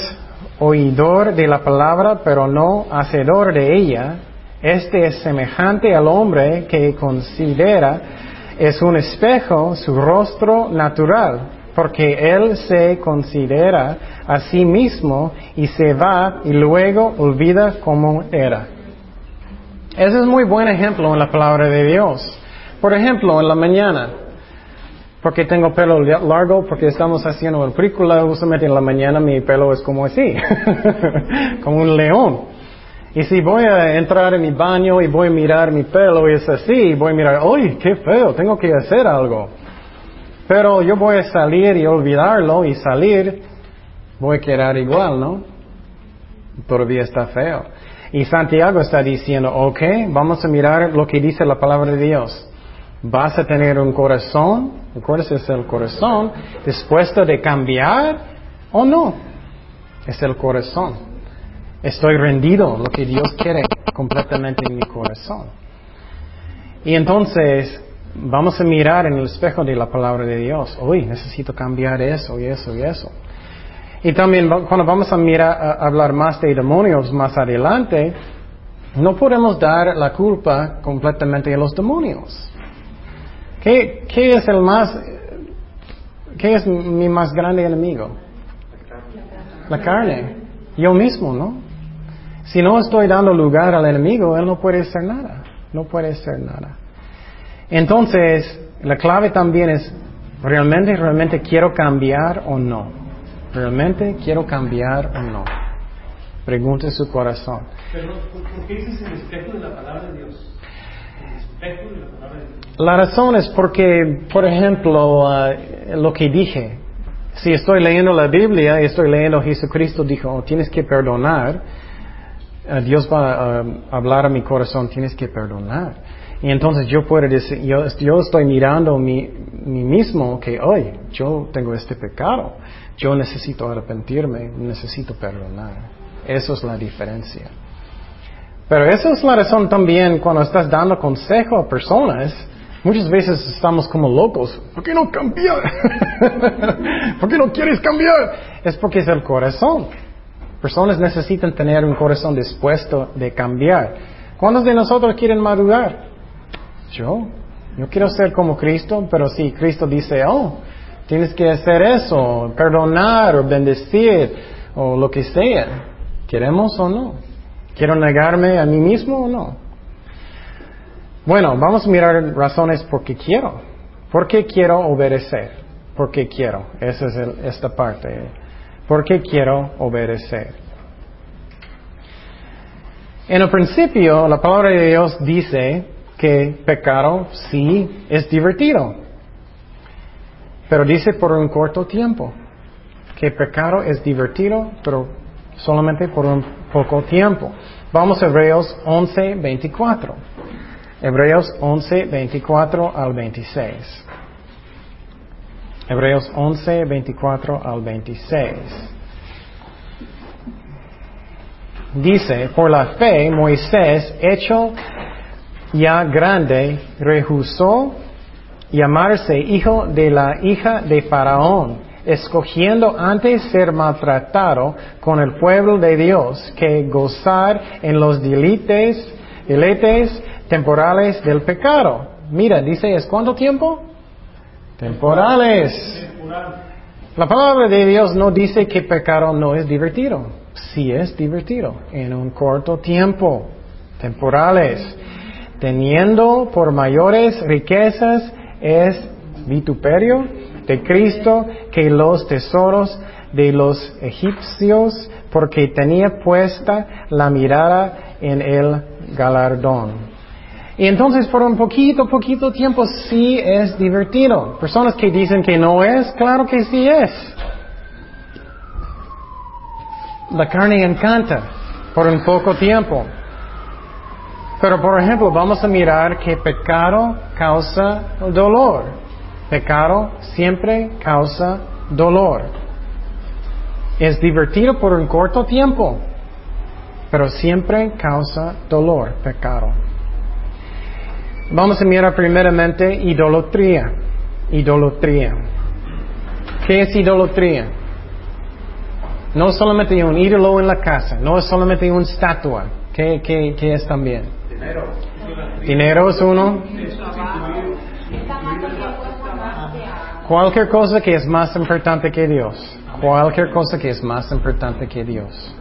oidor de la palabra, pero no hacedor de ella, este es semejante al hombre que considera es un espejo su rostro natural, porque él se considera a sí mismo y se va y luego olvida cómo era. Ese es muy buen ejemplo en la palabra de Dios. Por ejemplo, en la mañana, porque tengo pelo largo, porque estamos haciendo el película, usualmente en la mañana mi pelo es como así, <laughs> como un león. Y si voy a entrar en mi baño y voy a mirar mi pelo y es así, voy a mirar, ¡ay, qué feo! Tengo que hacer algo. Pero yo voy a salir y olvidarlo y salir, voy a quedar igual, ¿no? Todavía está feo. Y Santiago está diciendo, ok, vamos a mirar lo que dice la palabra de Dios. Vas a tener un corazón, ¿recuerdas? Es el corazón, dispuesto de cambiar o no. Es el corazón. Estoy rendido, lo que Dios quiere completamente en mi corazón. Y entonces, vamos a mirar en el espejo de la palabra de Dios. Uy, necesito cambiar eso y eso y eso. Y también cuando vamos a mirar, a hablar más de demonios más adelante, no podemos dar la culpa completamente a los demonios. ¿Qué, qué es el más, qué es mi más grande enemigo? La carne. Yo mismo, ¿no? Si no estoy dando lugar al enemigo, él no puede hacer nada. No puede hacer nada. Entonces, la clave también es, ¿realmente, realmente quiero cambiar o no? ¿Realmente quiero cambiar o no? Pregunte su corazón. Pero, ¿por qué dices el espejo de la palabra de Dios? La razón es porque, por ejemplo, uh, lo que dije, si estoy leyendo la Biblia y estoy leyendo Jesucristo dijo, oh, tienes que perdonar, uh, Dios va a hablar a mi corazón, tienes que perdonar. Y entonces yo puedo decir, yo, estoy mirando mi, mí mismo que hoy yo tengo este pecado, yo necesito arrepentirme, necesito perdonar. Eso es la diferencia. Pero esa es la razón también cuando estás dando consejo a personas, muchas veces estamos como locos. ¿Por qué no cambiar? <laughs> ¿Por qué no quieres cambiar? Es porque es el corazón. Personas necesitan tener un corazón dispuesto de cambiar. ¿Cuántos de nosotros quieren madurar? Yo. Yo quiero ser como Cristo, pero si Cristo dice, oh, tienes que hacer eso, perdonar o bendecir o lo que sea, ¿queremos o no? ¿Quiero negarme a mí mismo o no? Bueno, vamos a mirar razones por qué quiero. ¿Por qué quiero obedecer? ¿Por qué quiero? Esa es esta parte. ¿Por qué quiero obedecer? En el principio, la palabra de Dios dice que pecado sí es divertido, pero dice por un corto tiempo que pecado es divertido, pero solamente por un poco tiempo. Vamos a Hebreos 11, 24. Hebreos 11, 24 al 26. Hebreos 11, 24 al 26. Dice, por la fe Moisés, hecho ya grande, rehusó llamarse hijo de la hija de Faraón, escogiendo antes ser maltratado con el pueblo de Dios que gozar en los delites, deletes temporales del pecado. Mira, dice, ¿es cuánto tiempo? Temporales. La palabra de Dios no dice que pecado no es divertido. Sí es divertido, en un corto tiempo. Temporales. Teniendo por mayores riquezas es vituperio de Cristo que los tesoros de los egipcios, porque tenía puesta la mirada en el galardón. Y entonces por un poquito, poquito tiempo sí es divertido. Personas que dicen que no es, claro que sí es. La carne encanta. por un poco tiempo. Pero por ejemplo, vamos a mirar que pecado causa dolor. Pecado siempre causa dolor. Es divertido por un corto tiempo, pero siempre causa dolor, pecado. Vamos a mirar primeramente idolatría. Idolatría. ¿Qué es idolatría? No solamente un ídolo en la casa, no es solamente una estatua. ¿Qué, qué, qué es también? Dinero. Dinero es uno. Cualquier cosa que es más importante que Dios. Cualquier cosa que es más importante que Dios.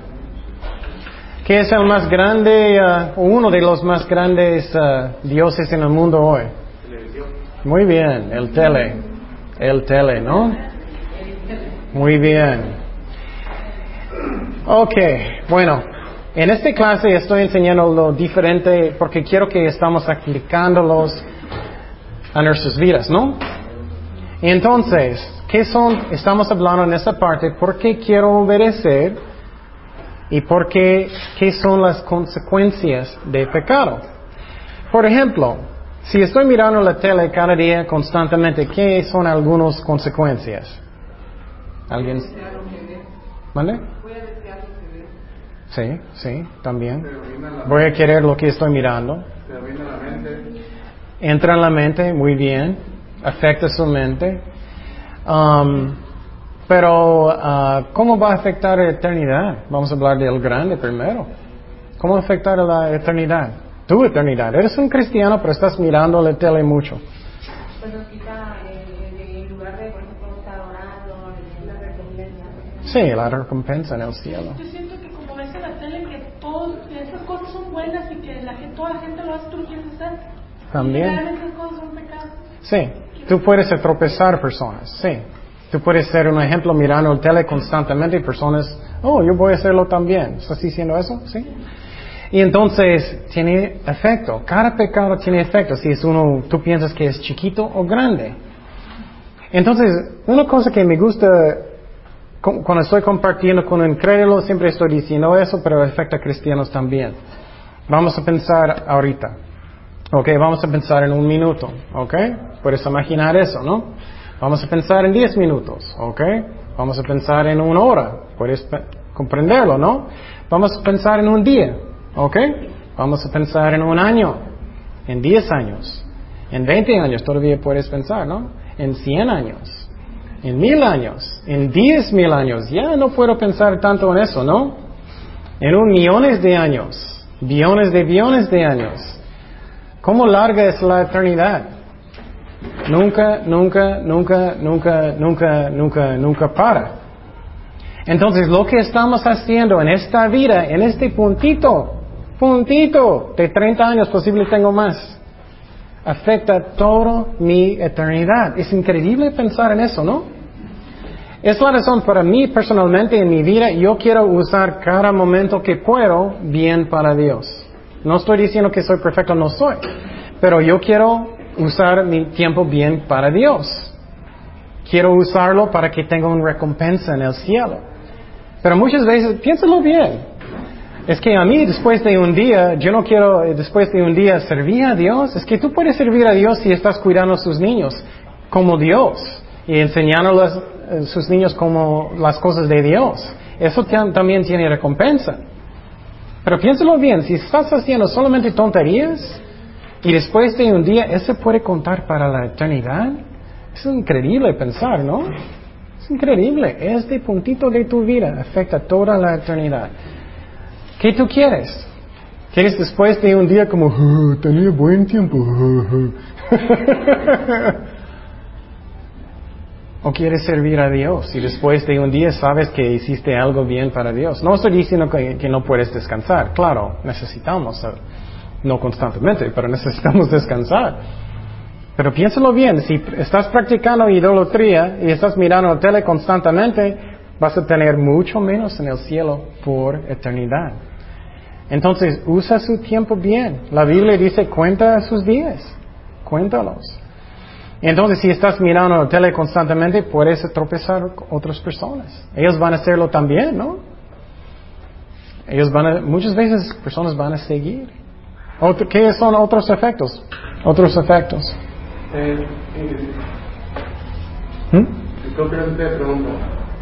¿Qué es el más grande, uh, uno de los más grandes uh, dioses en el mundo hoy? Muy bien, el tele. El tele, ¿no? Muy bien. Ok, bueno, en esta clase estoy enseñando lo diferente porque quiero que estamos aplicándolos a nuestras vidas, ¿no? Entonces, ¿qué son? Estamos hablando en esta parte, ¿por qué quiero obedecer? ¿Y por qué, qué son las consecuencias de pecado? Por ejemplo, si estoy mirando la tele cada día constantemente, ¿qué son algunas consecuencias? ¿Alguien? ¿Vale? Sí, sí, también. Voy a querer lo que estoy mirando. Entra en la mente, muy bien. Afecta su mente. Um, pero, uh, ¿cómo va a afectar la eternidad? Vamos a hablar del grande primero. ¿Cómo afectar la eternidad? Tu eternidad. Eres un cristiano, pero estás mirando la tele mucho. Pues Sí, la recompensa en el cielo. Yo siento que como ves en la tele que, todos, que esas cosas son buenas y que la gente, toda la gente lo hace, tú lo quieres hacer. También. Y esas cosas son pecados. Sí, tú puedes tropezar personas, sí. Tú puedes ser un ejemplo mirando el tele constantemente y personas, oh, yo voy a hacerlo también. ¿Estás diciendo eso? Sí. Y entonces tiene efecto. Cada pecado tiene efecto. Si es uno, tú piensas que es chiquito o grande. Entonces, una cosa que me gusta cuando estoy compartiendo con un crédito, siempre estoy diciendo eso, pero afecta a cristianos también. Vamos a pensar ahorita. Ok, vamos a pensar en un minuto. Ok, puedes imaginar eso, ¿no? Vamos a pensar en diez minutos. Ok, vamos a pensar en una hora. Puedes comprenderlo, ¿no? Vamos a pensar en un día. Ok, vamos a pensar en un año, en diez años, en veinte años todavía puedes pensar, ¿no? En cien años en mil años, en diez mil años, ya no puedo pensar tanto en eso, ¿no? En un millones de años, billones de billones de años. ¿Cómo larga es la eternidad? Nunca, nunca, nunca, nunca, nunca, nunca, nunca para. Entonces lo que estamos haciendo en esta vida, en este puntito, puntito de 30 años, posible tengo más, afecta toda mi eternidad. Es increíble pensar en eso, ¿no? Es la razón para mí personalmente en mi vida, yo quiero usar cada momento que puedo bien para Dios. No estoy diciendo que soy perfecto, no soy, pero yo quiero usar mi tiempo bien para Dios. Quiero usarlo para que tenga una recompensa en el cielo. Pero muchas veces, piénsalo bien, es que a mí después de un día, yo no quiero eh, después de un día servir a Dios. Es que tú puedes servir a Dios si estás cuidando a sus niños como Dios y enseñando a eh, sus niños como las cosas de Dios. Eso también tiene recompensa. Pero piénsalo bien, si estás haciendo solamente tonterías y después de un día eso puede contar para la eternidad, es increíble pensar, ¿no? Es increíble. Este puntito de tu vida afecta toda la eternidad. ¿Qué tú quieres? ¿Quieres después de un día como, oh, tenía buen tiempo? <laughs> ¿O quieres servir a Dios y después de un día sabes que hiciste algo bien para Dios? No estoy diciendo que, no puedes descansar. Claro, necesitamos, eh, no constantemente, pero <laughs> necesitamos descansar. Pero piénsalo bien, si estás practicando idolatría y estás mirando la tele constantemente, vas a tener mucho menos en el cielo por eternidad. Entonces, usa su tiempo bien. La Biblia dice, cuenta sus días, cuéntalos. Entonces, si estás mirando la tele constantemente, puedes tropezar con otras personas. Ellos van a hacerlo también, ¿no? Ellos van a, muchas veces personas van a seguir. Otro- ¿Qué son otros efectos? Otros efectos. Eh, te pregunto.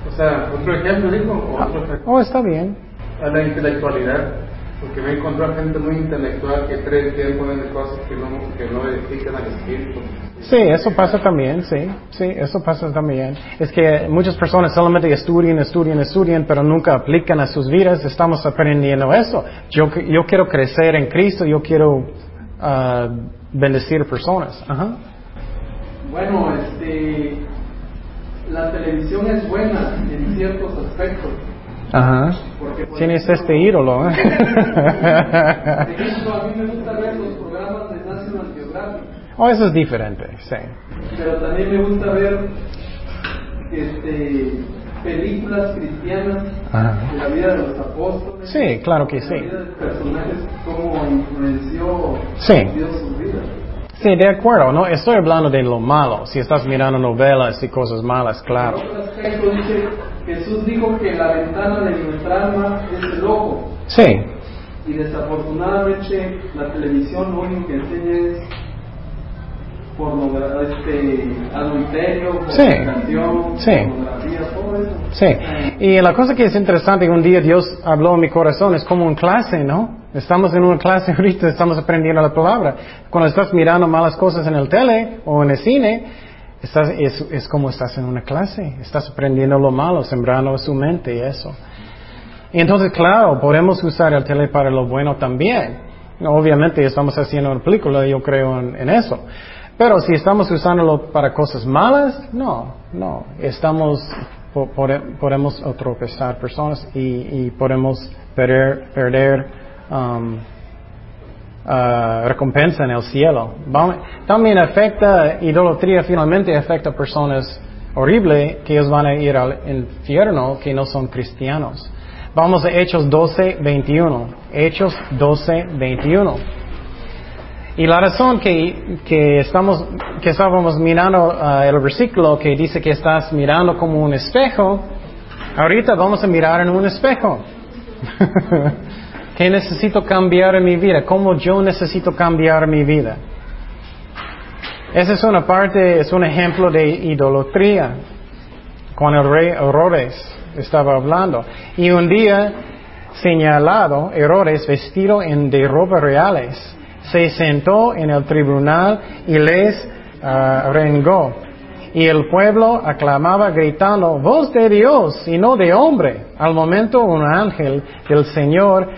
O sea, otro ejemplo, dijo, o otro efecto. Oh, está bien. A la intelectualidad. Porque me he encontrado gente muy intelectual que cree tiempo de cosas que no, que no edifican al espíritu. Sí, eso pasa también, sí, sí, eso pasa también. Es que muchas personas solamente estudian, estudian, estudian, pero nunca aplican a sus vidas. Estamos aprendiendo eso. Yo, yo quiero crecer en Cristo, yo quiero ah, bendecir personas. Ajá. Bueno, este, la televisión es buena en ciertos aspectos. Ajá. Tienes ejemplo, este ídolo, ¿eh? Por ejemplo, a mí me gusta ver los programas de National Geographic, oh, eso es diferente, sí. pero también me gusta ver este, películas cristianas Ajá. de la vida de los apóstoles. Sí, claro que de sí. La vida de personajes, cómo influenció Sí. Dios sus vidas. Sí, de acuerdo, no estoy hablando de lo malo. Si estás mirando novelas y cosas malas, claro. Dice, Jesús dijo que la ventana de nuestra alma es el ojo. Sí, Y desafortunadamente la televisión lo único que enseña es pornografía, este, adulterio, Sí. pornografía, todo eso. sí. Y la cosa que es interesante, un día Dios habló en mi corazón, es como en clase, ¿no? Estamos en una clase <laughs> ahorita, estamos aprendiendo la palabra. Cuando estás mirando malas cosas en el tele o en el cine, estás, es, es como estás en una clase, estás aprendiendo lo malo, sembrando su mente y eso. Y entonces, claro, podemos usar el tele para lo bueno también. Obviamente estamos haciendo una película, yo creo en, eso. Pero si estamos usándolo para cosas malas, no, no. Estamos, po- pode- podemos tropezar personas y, y podemos perder, perder um, ah, recompensa en el cielo. También afecta, idolatría finalmente afecta a personas horribles que ellos van a ir al infierno que no son cristianos. Vamos a Hechos 12, 21. Hechos 12, 21. Y la razón que, que estamos, que estábamos mirando ah, el versículo que dice que estás mirando como un espejo, ahorita vamos a mirar en un espejo. <laughs> ¿Qué necesito cambiar en mi vida? ¿Cómo yo necesito cambiar mi vida? Esa es una parte, es un ejemplo de idolatría. Con el rey Herodes estaba hablando. Y un día, señalado, Herodes, vestido en de ropas reales, se sentó en el tribunal y les ah, rengó. Y el pueblo aclamaba gritando, voz de Dios y no de hombre. Al momento un ángel del Señor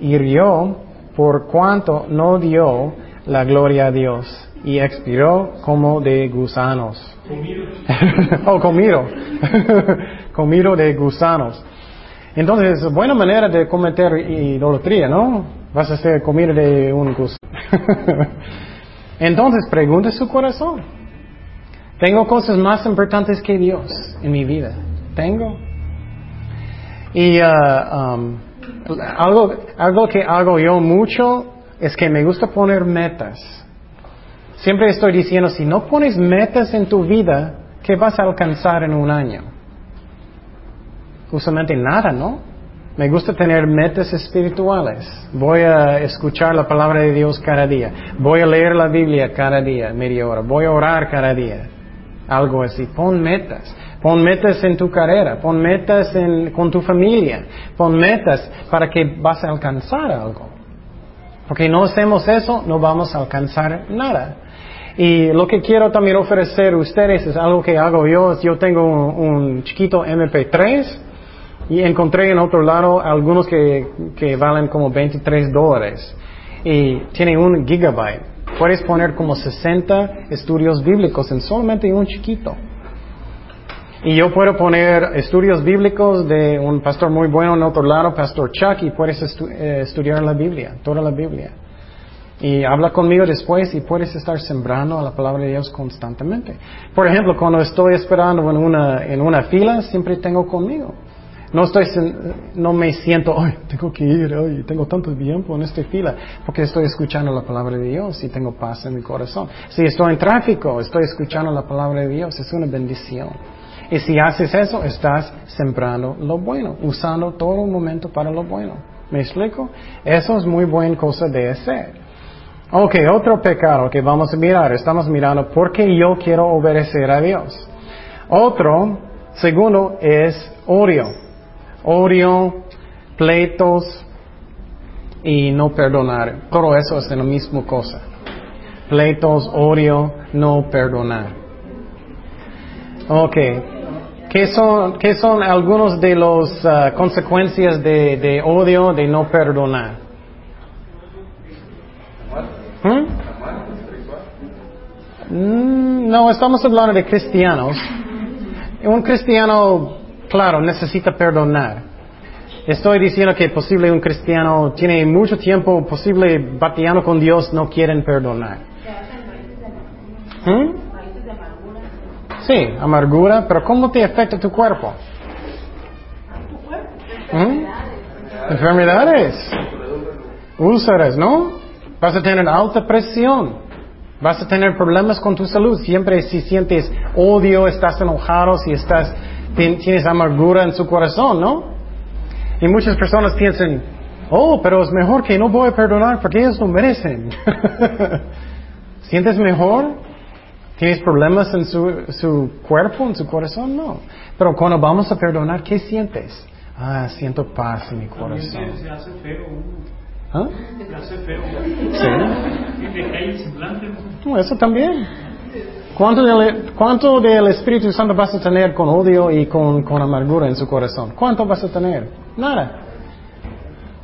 hirió por cuanto no dio la gloria a Dios y expiró como de gusanos. <laughs> oh, comido. <laughs> comido de gusanos. Entonces, buena manera de cometer idolatría, ¿no? Vas a ser comida de un gusano. <laughs> Entonces, pregunta su corazón. ¿Tengo cosas más importantes que Dios en mi vida? ¿Tengo? Y ah, um, algo, algo que hago yo mucho es que me gusta poner metas. Siempre estoy diciendo, si no pones metas en tu vida, ¿qué vas a alcanzar en un año? Usualmente nada, ¿no? Me gusta tener metas espirituales. Voy a escuchar la palabra de Dios cada día. Voy a leer la Biblia cada día, media hora. Voy a orar cada día. Algo así. Pon metas. Pon metas en tu carrera. Pon metas con tu familia. Pon metas para que vas a alcanzar algo. Porque no hacemos eso, no vamos a alcanzar nada. Y lo que quiero también ofrecer a ustedes es algo que hago yo. Yo tengo un, chiquito MP3 y encontré en otro lado algunos que, que valen como 23 dólares. Y tiene un gigabyte. Puedes poner como 60 estudios bíblicos en solamente un chiquito. Y yo puedo poner estudios bíblicos de un pastor muy bueno en otro lado, Pastor Chuck, y puedes estu- eh, estudiar la Biblia, toda la Biblia. Y habla conmigo después y puedes estar sembrando la palabra de Dios constantemente. Por ejemplo, cuando estoy esperando en una, en una fila, siempre tengo conmigo. No estoy, no me siento, ay, tengo que ir, ay, tengo tanto tiempo en esta fila, porque estoy escuchando la palabra de Dios y tengo paz en mi corazón. Si estoy en tráfico, estoy escuchando la palabra de Dios, es una bendición. Y si haces eso, estás sembrando lo bueno, usando todo el momento para lo bueno. ¿Me explico? Eso es muy buena cosa de hacer. Ok, otro pecado que vamos a mirar. Estamos mirando por qué yo quiero obedecer a Dios. Otro, segundo, es odio. Odio, pleitos y no perdonar. Todo eso es la misma cosa. Pleitos, odio, no perdonar. Ok. ¿Qué son, qué son algunos de las uh, consecuencias de, de odio, de no perdonar? ¿Mm? Mm, No, estamos hablando de cristianos. Un cristiano, claro, necesita perdonar. Estoy diciendo que posible un cristiano tiene mucho tiempo, posible bateando con Dios, no quieren perdonar. ¿Mm? Sí, amargura, pero ¿cómo te afecta tu cuerpo? ¿Mm? Enfermedades, úlceras, ¿no? Vas a tener alta presión, vas a tener problemas con tu salud. Siempre si sientes odio, estás enojado, si estás, tienes amargura en su corazón, ¿no? Y muchas personas piensan, oh, pero es mejor que no voy a perdonar porque ellos lo merecen. <laughs> ¿Sientes mejor? ¿Tienes problemas en su, su, cuerpo, en su corazón? No. Pero cuando vamos a perdonar, ¿qué sientes? Ah, siento paz en mi corazón. Se hace feo. ¿Ah? Se hace feo. Sí. Y te cae el semblante. No, eso también. ¿Cuánto del, ¿Cuánto del Espíritu Santo vas a tener con odio y con, con amargura en su corazón? ¿Cuánto vas a tener? Nada.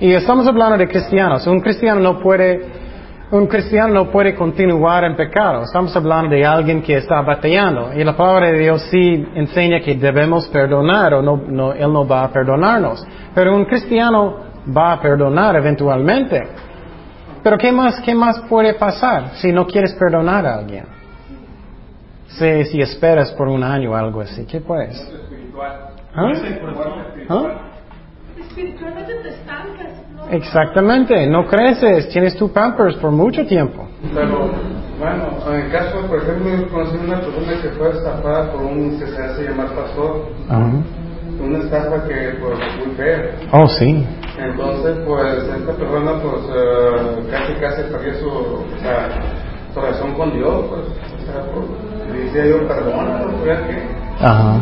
Y estamos hablando de cristianos. Un cristiano no puede un cristiano no puede continuar en pecado. Estamos hablando de alguien que está batallando. Y la palabra de Dios sí enseña que debemos perdonar o no, no, Él no va a perdonarnos. Pero un cristiano va a perdonar eventualmente. Pero ¿qué más, qué más puede pasar si no quieres perdonar a alguien? Si, si esperas por un año o algo así, ¿qué puedes? ¿Ah? ¿Ah? Espiritualmente te estancas. ¿no? Exactamente, no creces, tienes tu pampers por mucho tiempo. Pero, bueno, en el caso, por ejemplo, yo conocí una persona que fue estafada por un que se hace llamar pastor, una estafa que, pues, muy fea. Oh, sí. Entonces, pues, esta persona, pues, eh, casi, casi perdió su, o sea, su relación con Dios, pues, o sea, pues, le decía yo, perdona, pues, ¿qué? Ajá.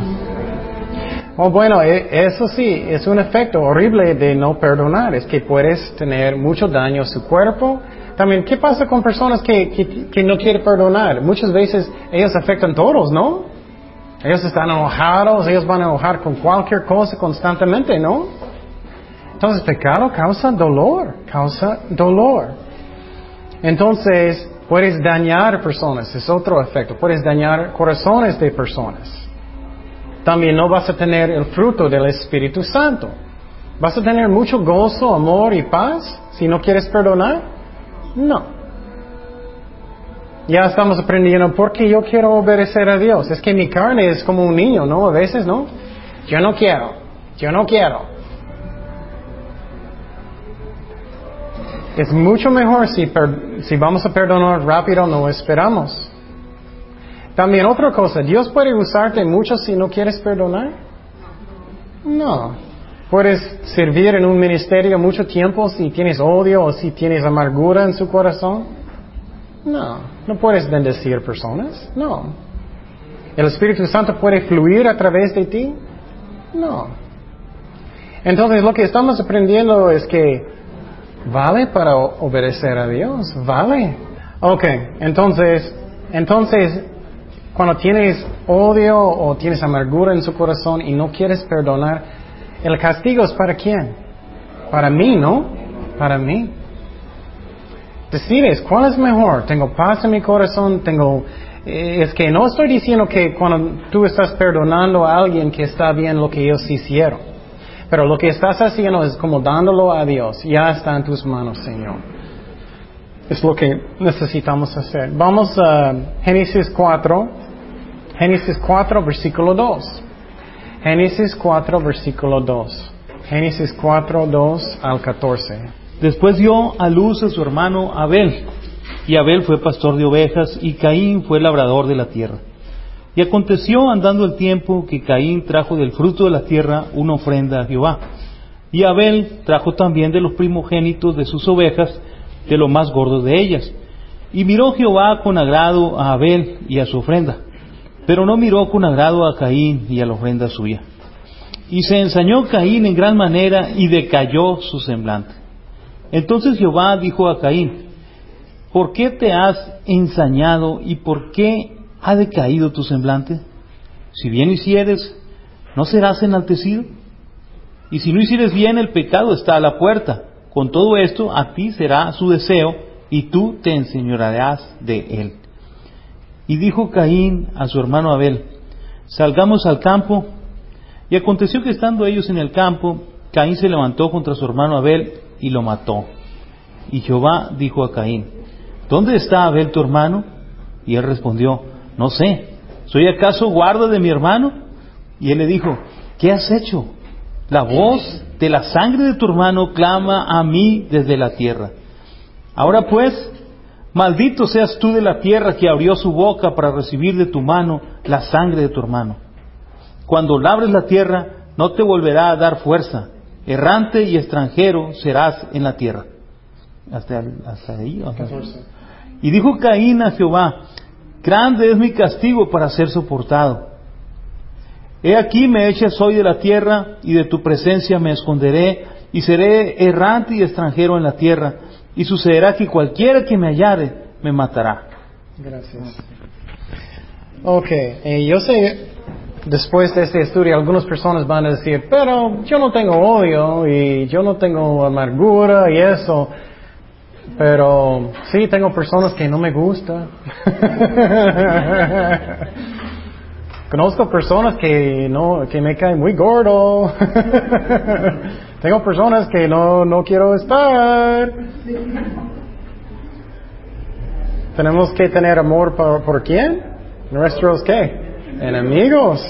Oh, bueno, e- eso sí, es un efecto horrible de no perdonar, es que puedes tener mucho daño a su cuerpo. También, ¿qué pasa con personas que, que, no quieren perdonar? Muchas veces ellos afectan a todos, ¿no? Ellos están enojados, ellos van a enojar con cualquier cosa constantemente, ¿no? Entonces, pecado causa dolor, causa dolor. Entonces, puedes dañar personas, es otro efecto, puedes dañar corazones de personas. También no vas a tener el fruto del Espíritu Santo. ¿Vas a tener mucho gozo, amor y paz si no quieres perdonar? No. Ya estamos aprendiendo porque yo quiero obedecer a Dios. Es que mi carne es como un niño, ¿no? A veces, ¿no? Yo no quiero, yo no quiero. Es mucho mejor si, si vamos a perdonar rápido, no esperamos. También otra cosa, ¿Dios puede usarte mucho si no quieres perdonar? No. ¿Puedes servir en un ministerio mucho tiempo si tienes odio o si tienes amargura en su corazón? No. ¿No puedes bendecir personas? No. ¿El Espíritu Santo puede fluir a través de ti? No. Entonces lo que estamos aprendiendo es que vale para obedecer a Dios, vale. Ok, entonces, entonces cuando tienes odio o tienes amargura en su corazón y no quieres perdonar, el castigo es para quién? Para mí, ¿no? Para mí. Decides, ¿cuál es mejor? ¿Tengo paz en mi corazón? ¿Tengo... eh, es que no estoy diciendo que cuando tú estás perdonando a alguien que está bien lo que ellos hicieron. Pero lo que estás haciendo es como dándolo a Dios. Ya está en tus manos, Señor. Es lo que necesitamos hacer. Vamos a Génesis 4. Génesis 4, versículo 2. Génesis 4, versículo 2. Génesis 4, 2 al 14. Después dio a luz a su hermano Abel, y Abel fue pastor de ovejas, y Caín fue labrador de la tierra. Y aconteció andando el tiempo que Caín trajo del fruto de la tierra una ofrenda a Jehová. Y Abel trajo también de los primogénitos de sus ovejas, de lo más gordo de ellas. Y miró Jehová con agrado a Abel y a su ofrenda, pero no miró con agrado a Caín y a la ofrenda suya. Y se ensañó Caín en gran manera y decayó su semblante. Entonces Jehová dijo a Caín, ¿por qué te has ensañado y por qué ha decaído tu semblante? Si bien hicieres, ¿no serás enaltecido? Y si no hicieres bien, el pecado está a la puerta. Con todo esto, a ti será su deseo y tú te enseñorearás de él. Y dijo Caín a su hermano Abel, salgamos al campo. Y aconteció que estando ellos en el campo, Caín se levantó contra su hermano Abel y lo mató. Y Jehová dijo a Caín, ¿dónde está Abel tu hermano? Y él respondió, no sé, ¿soy acaso guarda de mi hermano? Y él le dijo, ¿qué has hecho? La voz de la sangre de tu hermano clama a mí desde la tierra. Ahora pues, maldito seas tú de la tierra que abrió su boca para recibir de tu mano la sangre de tu hermano. Cuando labres la tierra, no te volverá a dar fuerza. Errante y extranjero serás en la tierra. Hasta, hasta ahí. hasta- Y dijo Caín a Jehová, grande es mi castigo para ser soportado. He aquí me echas hoy de la tierra y de tu presencia me esconderé y seré errante y extranjero en la tierra y sucederá que cualquiera que me hallare me matará. Gracias. Ok, eh, yo sé, después de este estudio, algunas personas van a decir, pero yo no tengo odio y yo no tengo amargura y eso. Pero sí, tengo personas que no me gustan. <laughs> Conozco personas que no, que me caen muy gordo. <laughs> tengo personas que no, no quiero estar. Tenemos que tener amor por, por quién? Nuestros qué? Enemigos.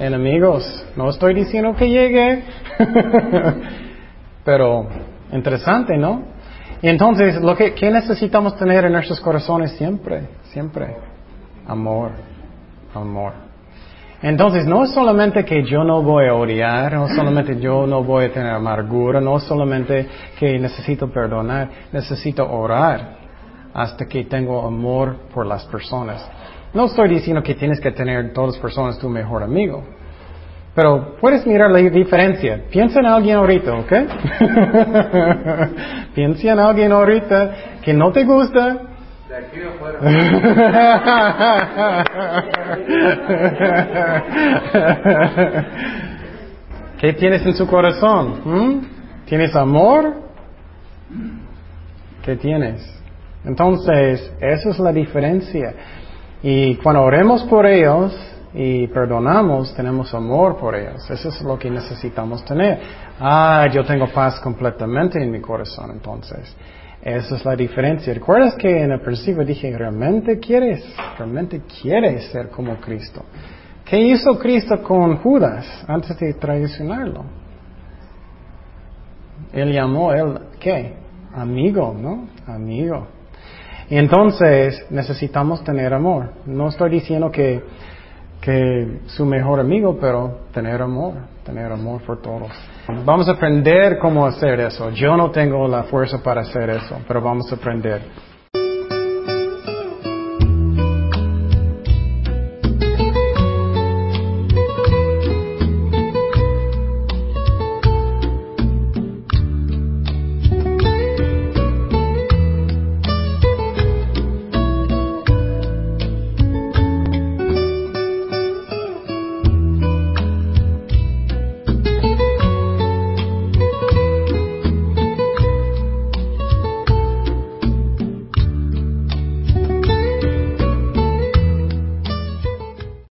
Enemigos. No estoy diciendo que llegue. <laughs> Pero interesante, ¿no? Y entonces, lo que ¿qué necesitamos tener en nuestros corazones siempre, siempre, amor, amor. Entonces, no es solamente que yo no voy a odiar, no solamente yo no voy a tener amargura, no solamente que necesito perdonar, necesito orar hasta que tengo amor por las personas. No estoy diciendo que tienes que tener todas las personas tu mejor amigo, pero puedes mirar la diferencia. Piensa en alguien ahorita, ¿ok? <laughs> Piensa en alguien ahorita que no te gusta. ¿Qué tienes en su corazón? ¿Mm? ¿Tienes amor? ¿Qué tienes? Entonces, esa es la diferencia. Y cuando oremos por ellos y perdonamos, tenemos amor por ellos. Eso es lo que necesitamos tener. Ah, yo tengo paz completamente en mi corazón, entonces. Esa es la diferencia. ¿Recuerdas que en el principio dije, realmente quieres, realmente quieres ser como Cristo? ¿Qué hizo Cristo con Judas antes de traicionarlo? Él llamó, él, ¿qué? Amigo, ¿no? Amigo. Y entonces necesitamos tener amor. No estoy diciendo que, que su mejor amigo, pero tener amor, tener amor por todos. Vamos a aprender cómo hacer eso. Yo no tengo la fuerza para hacer eso, pero vamos a aprender.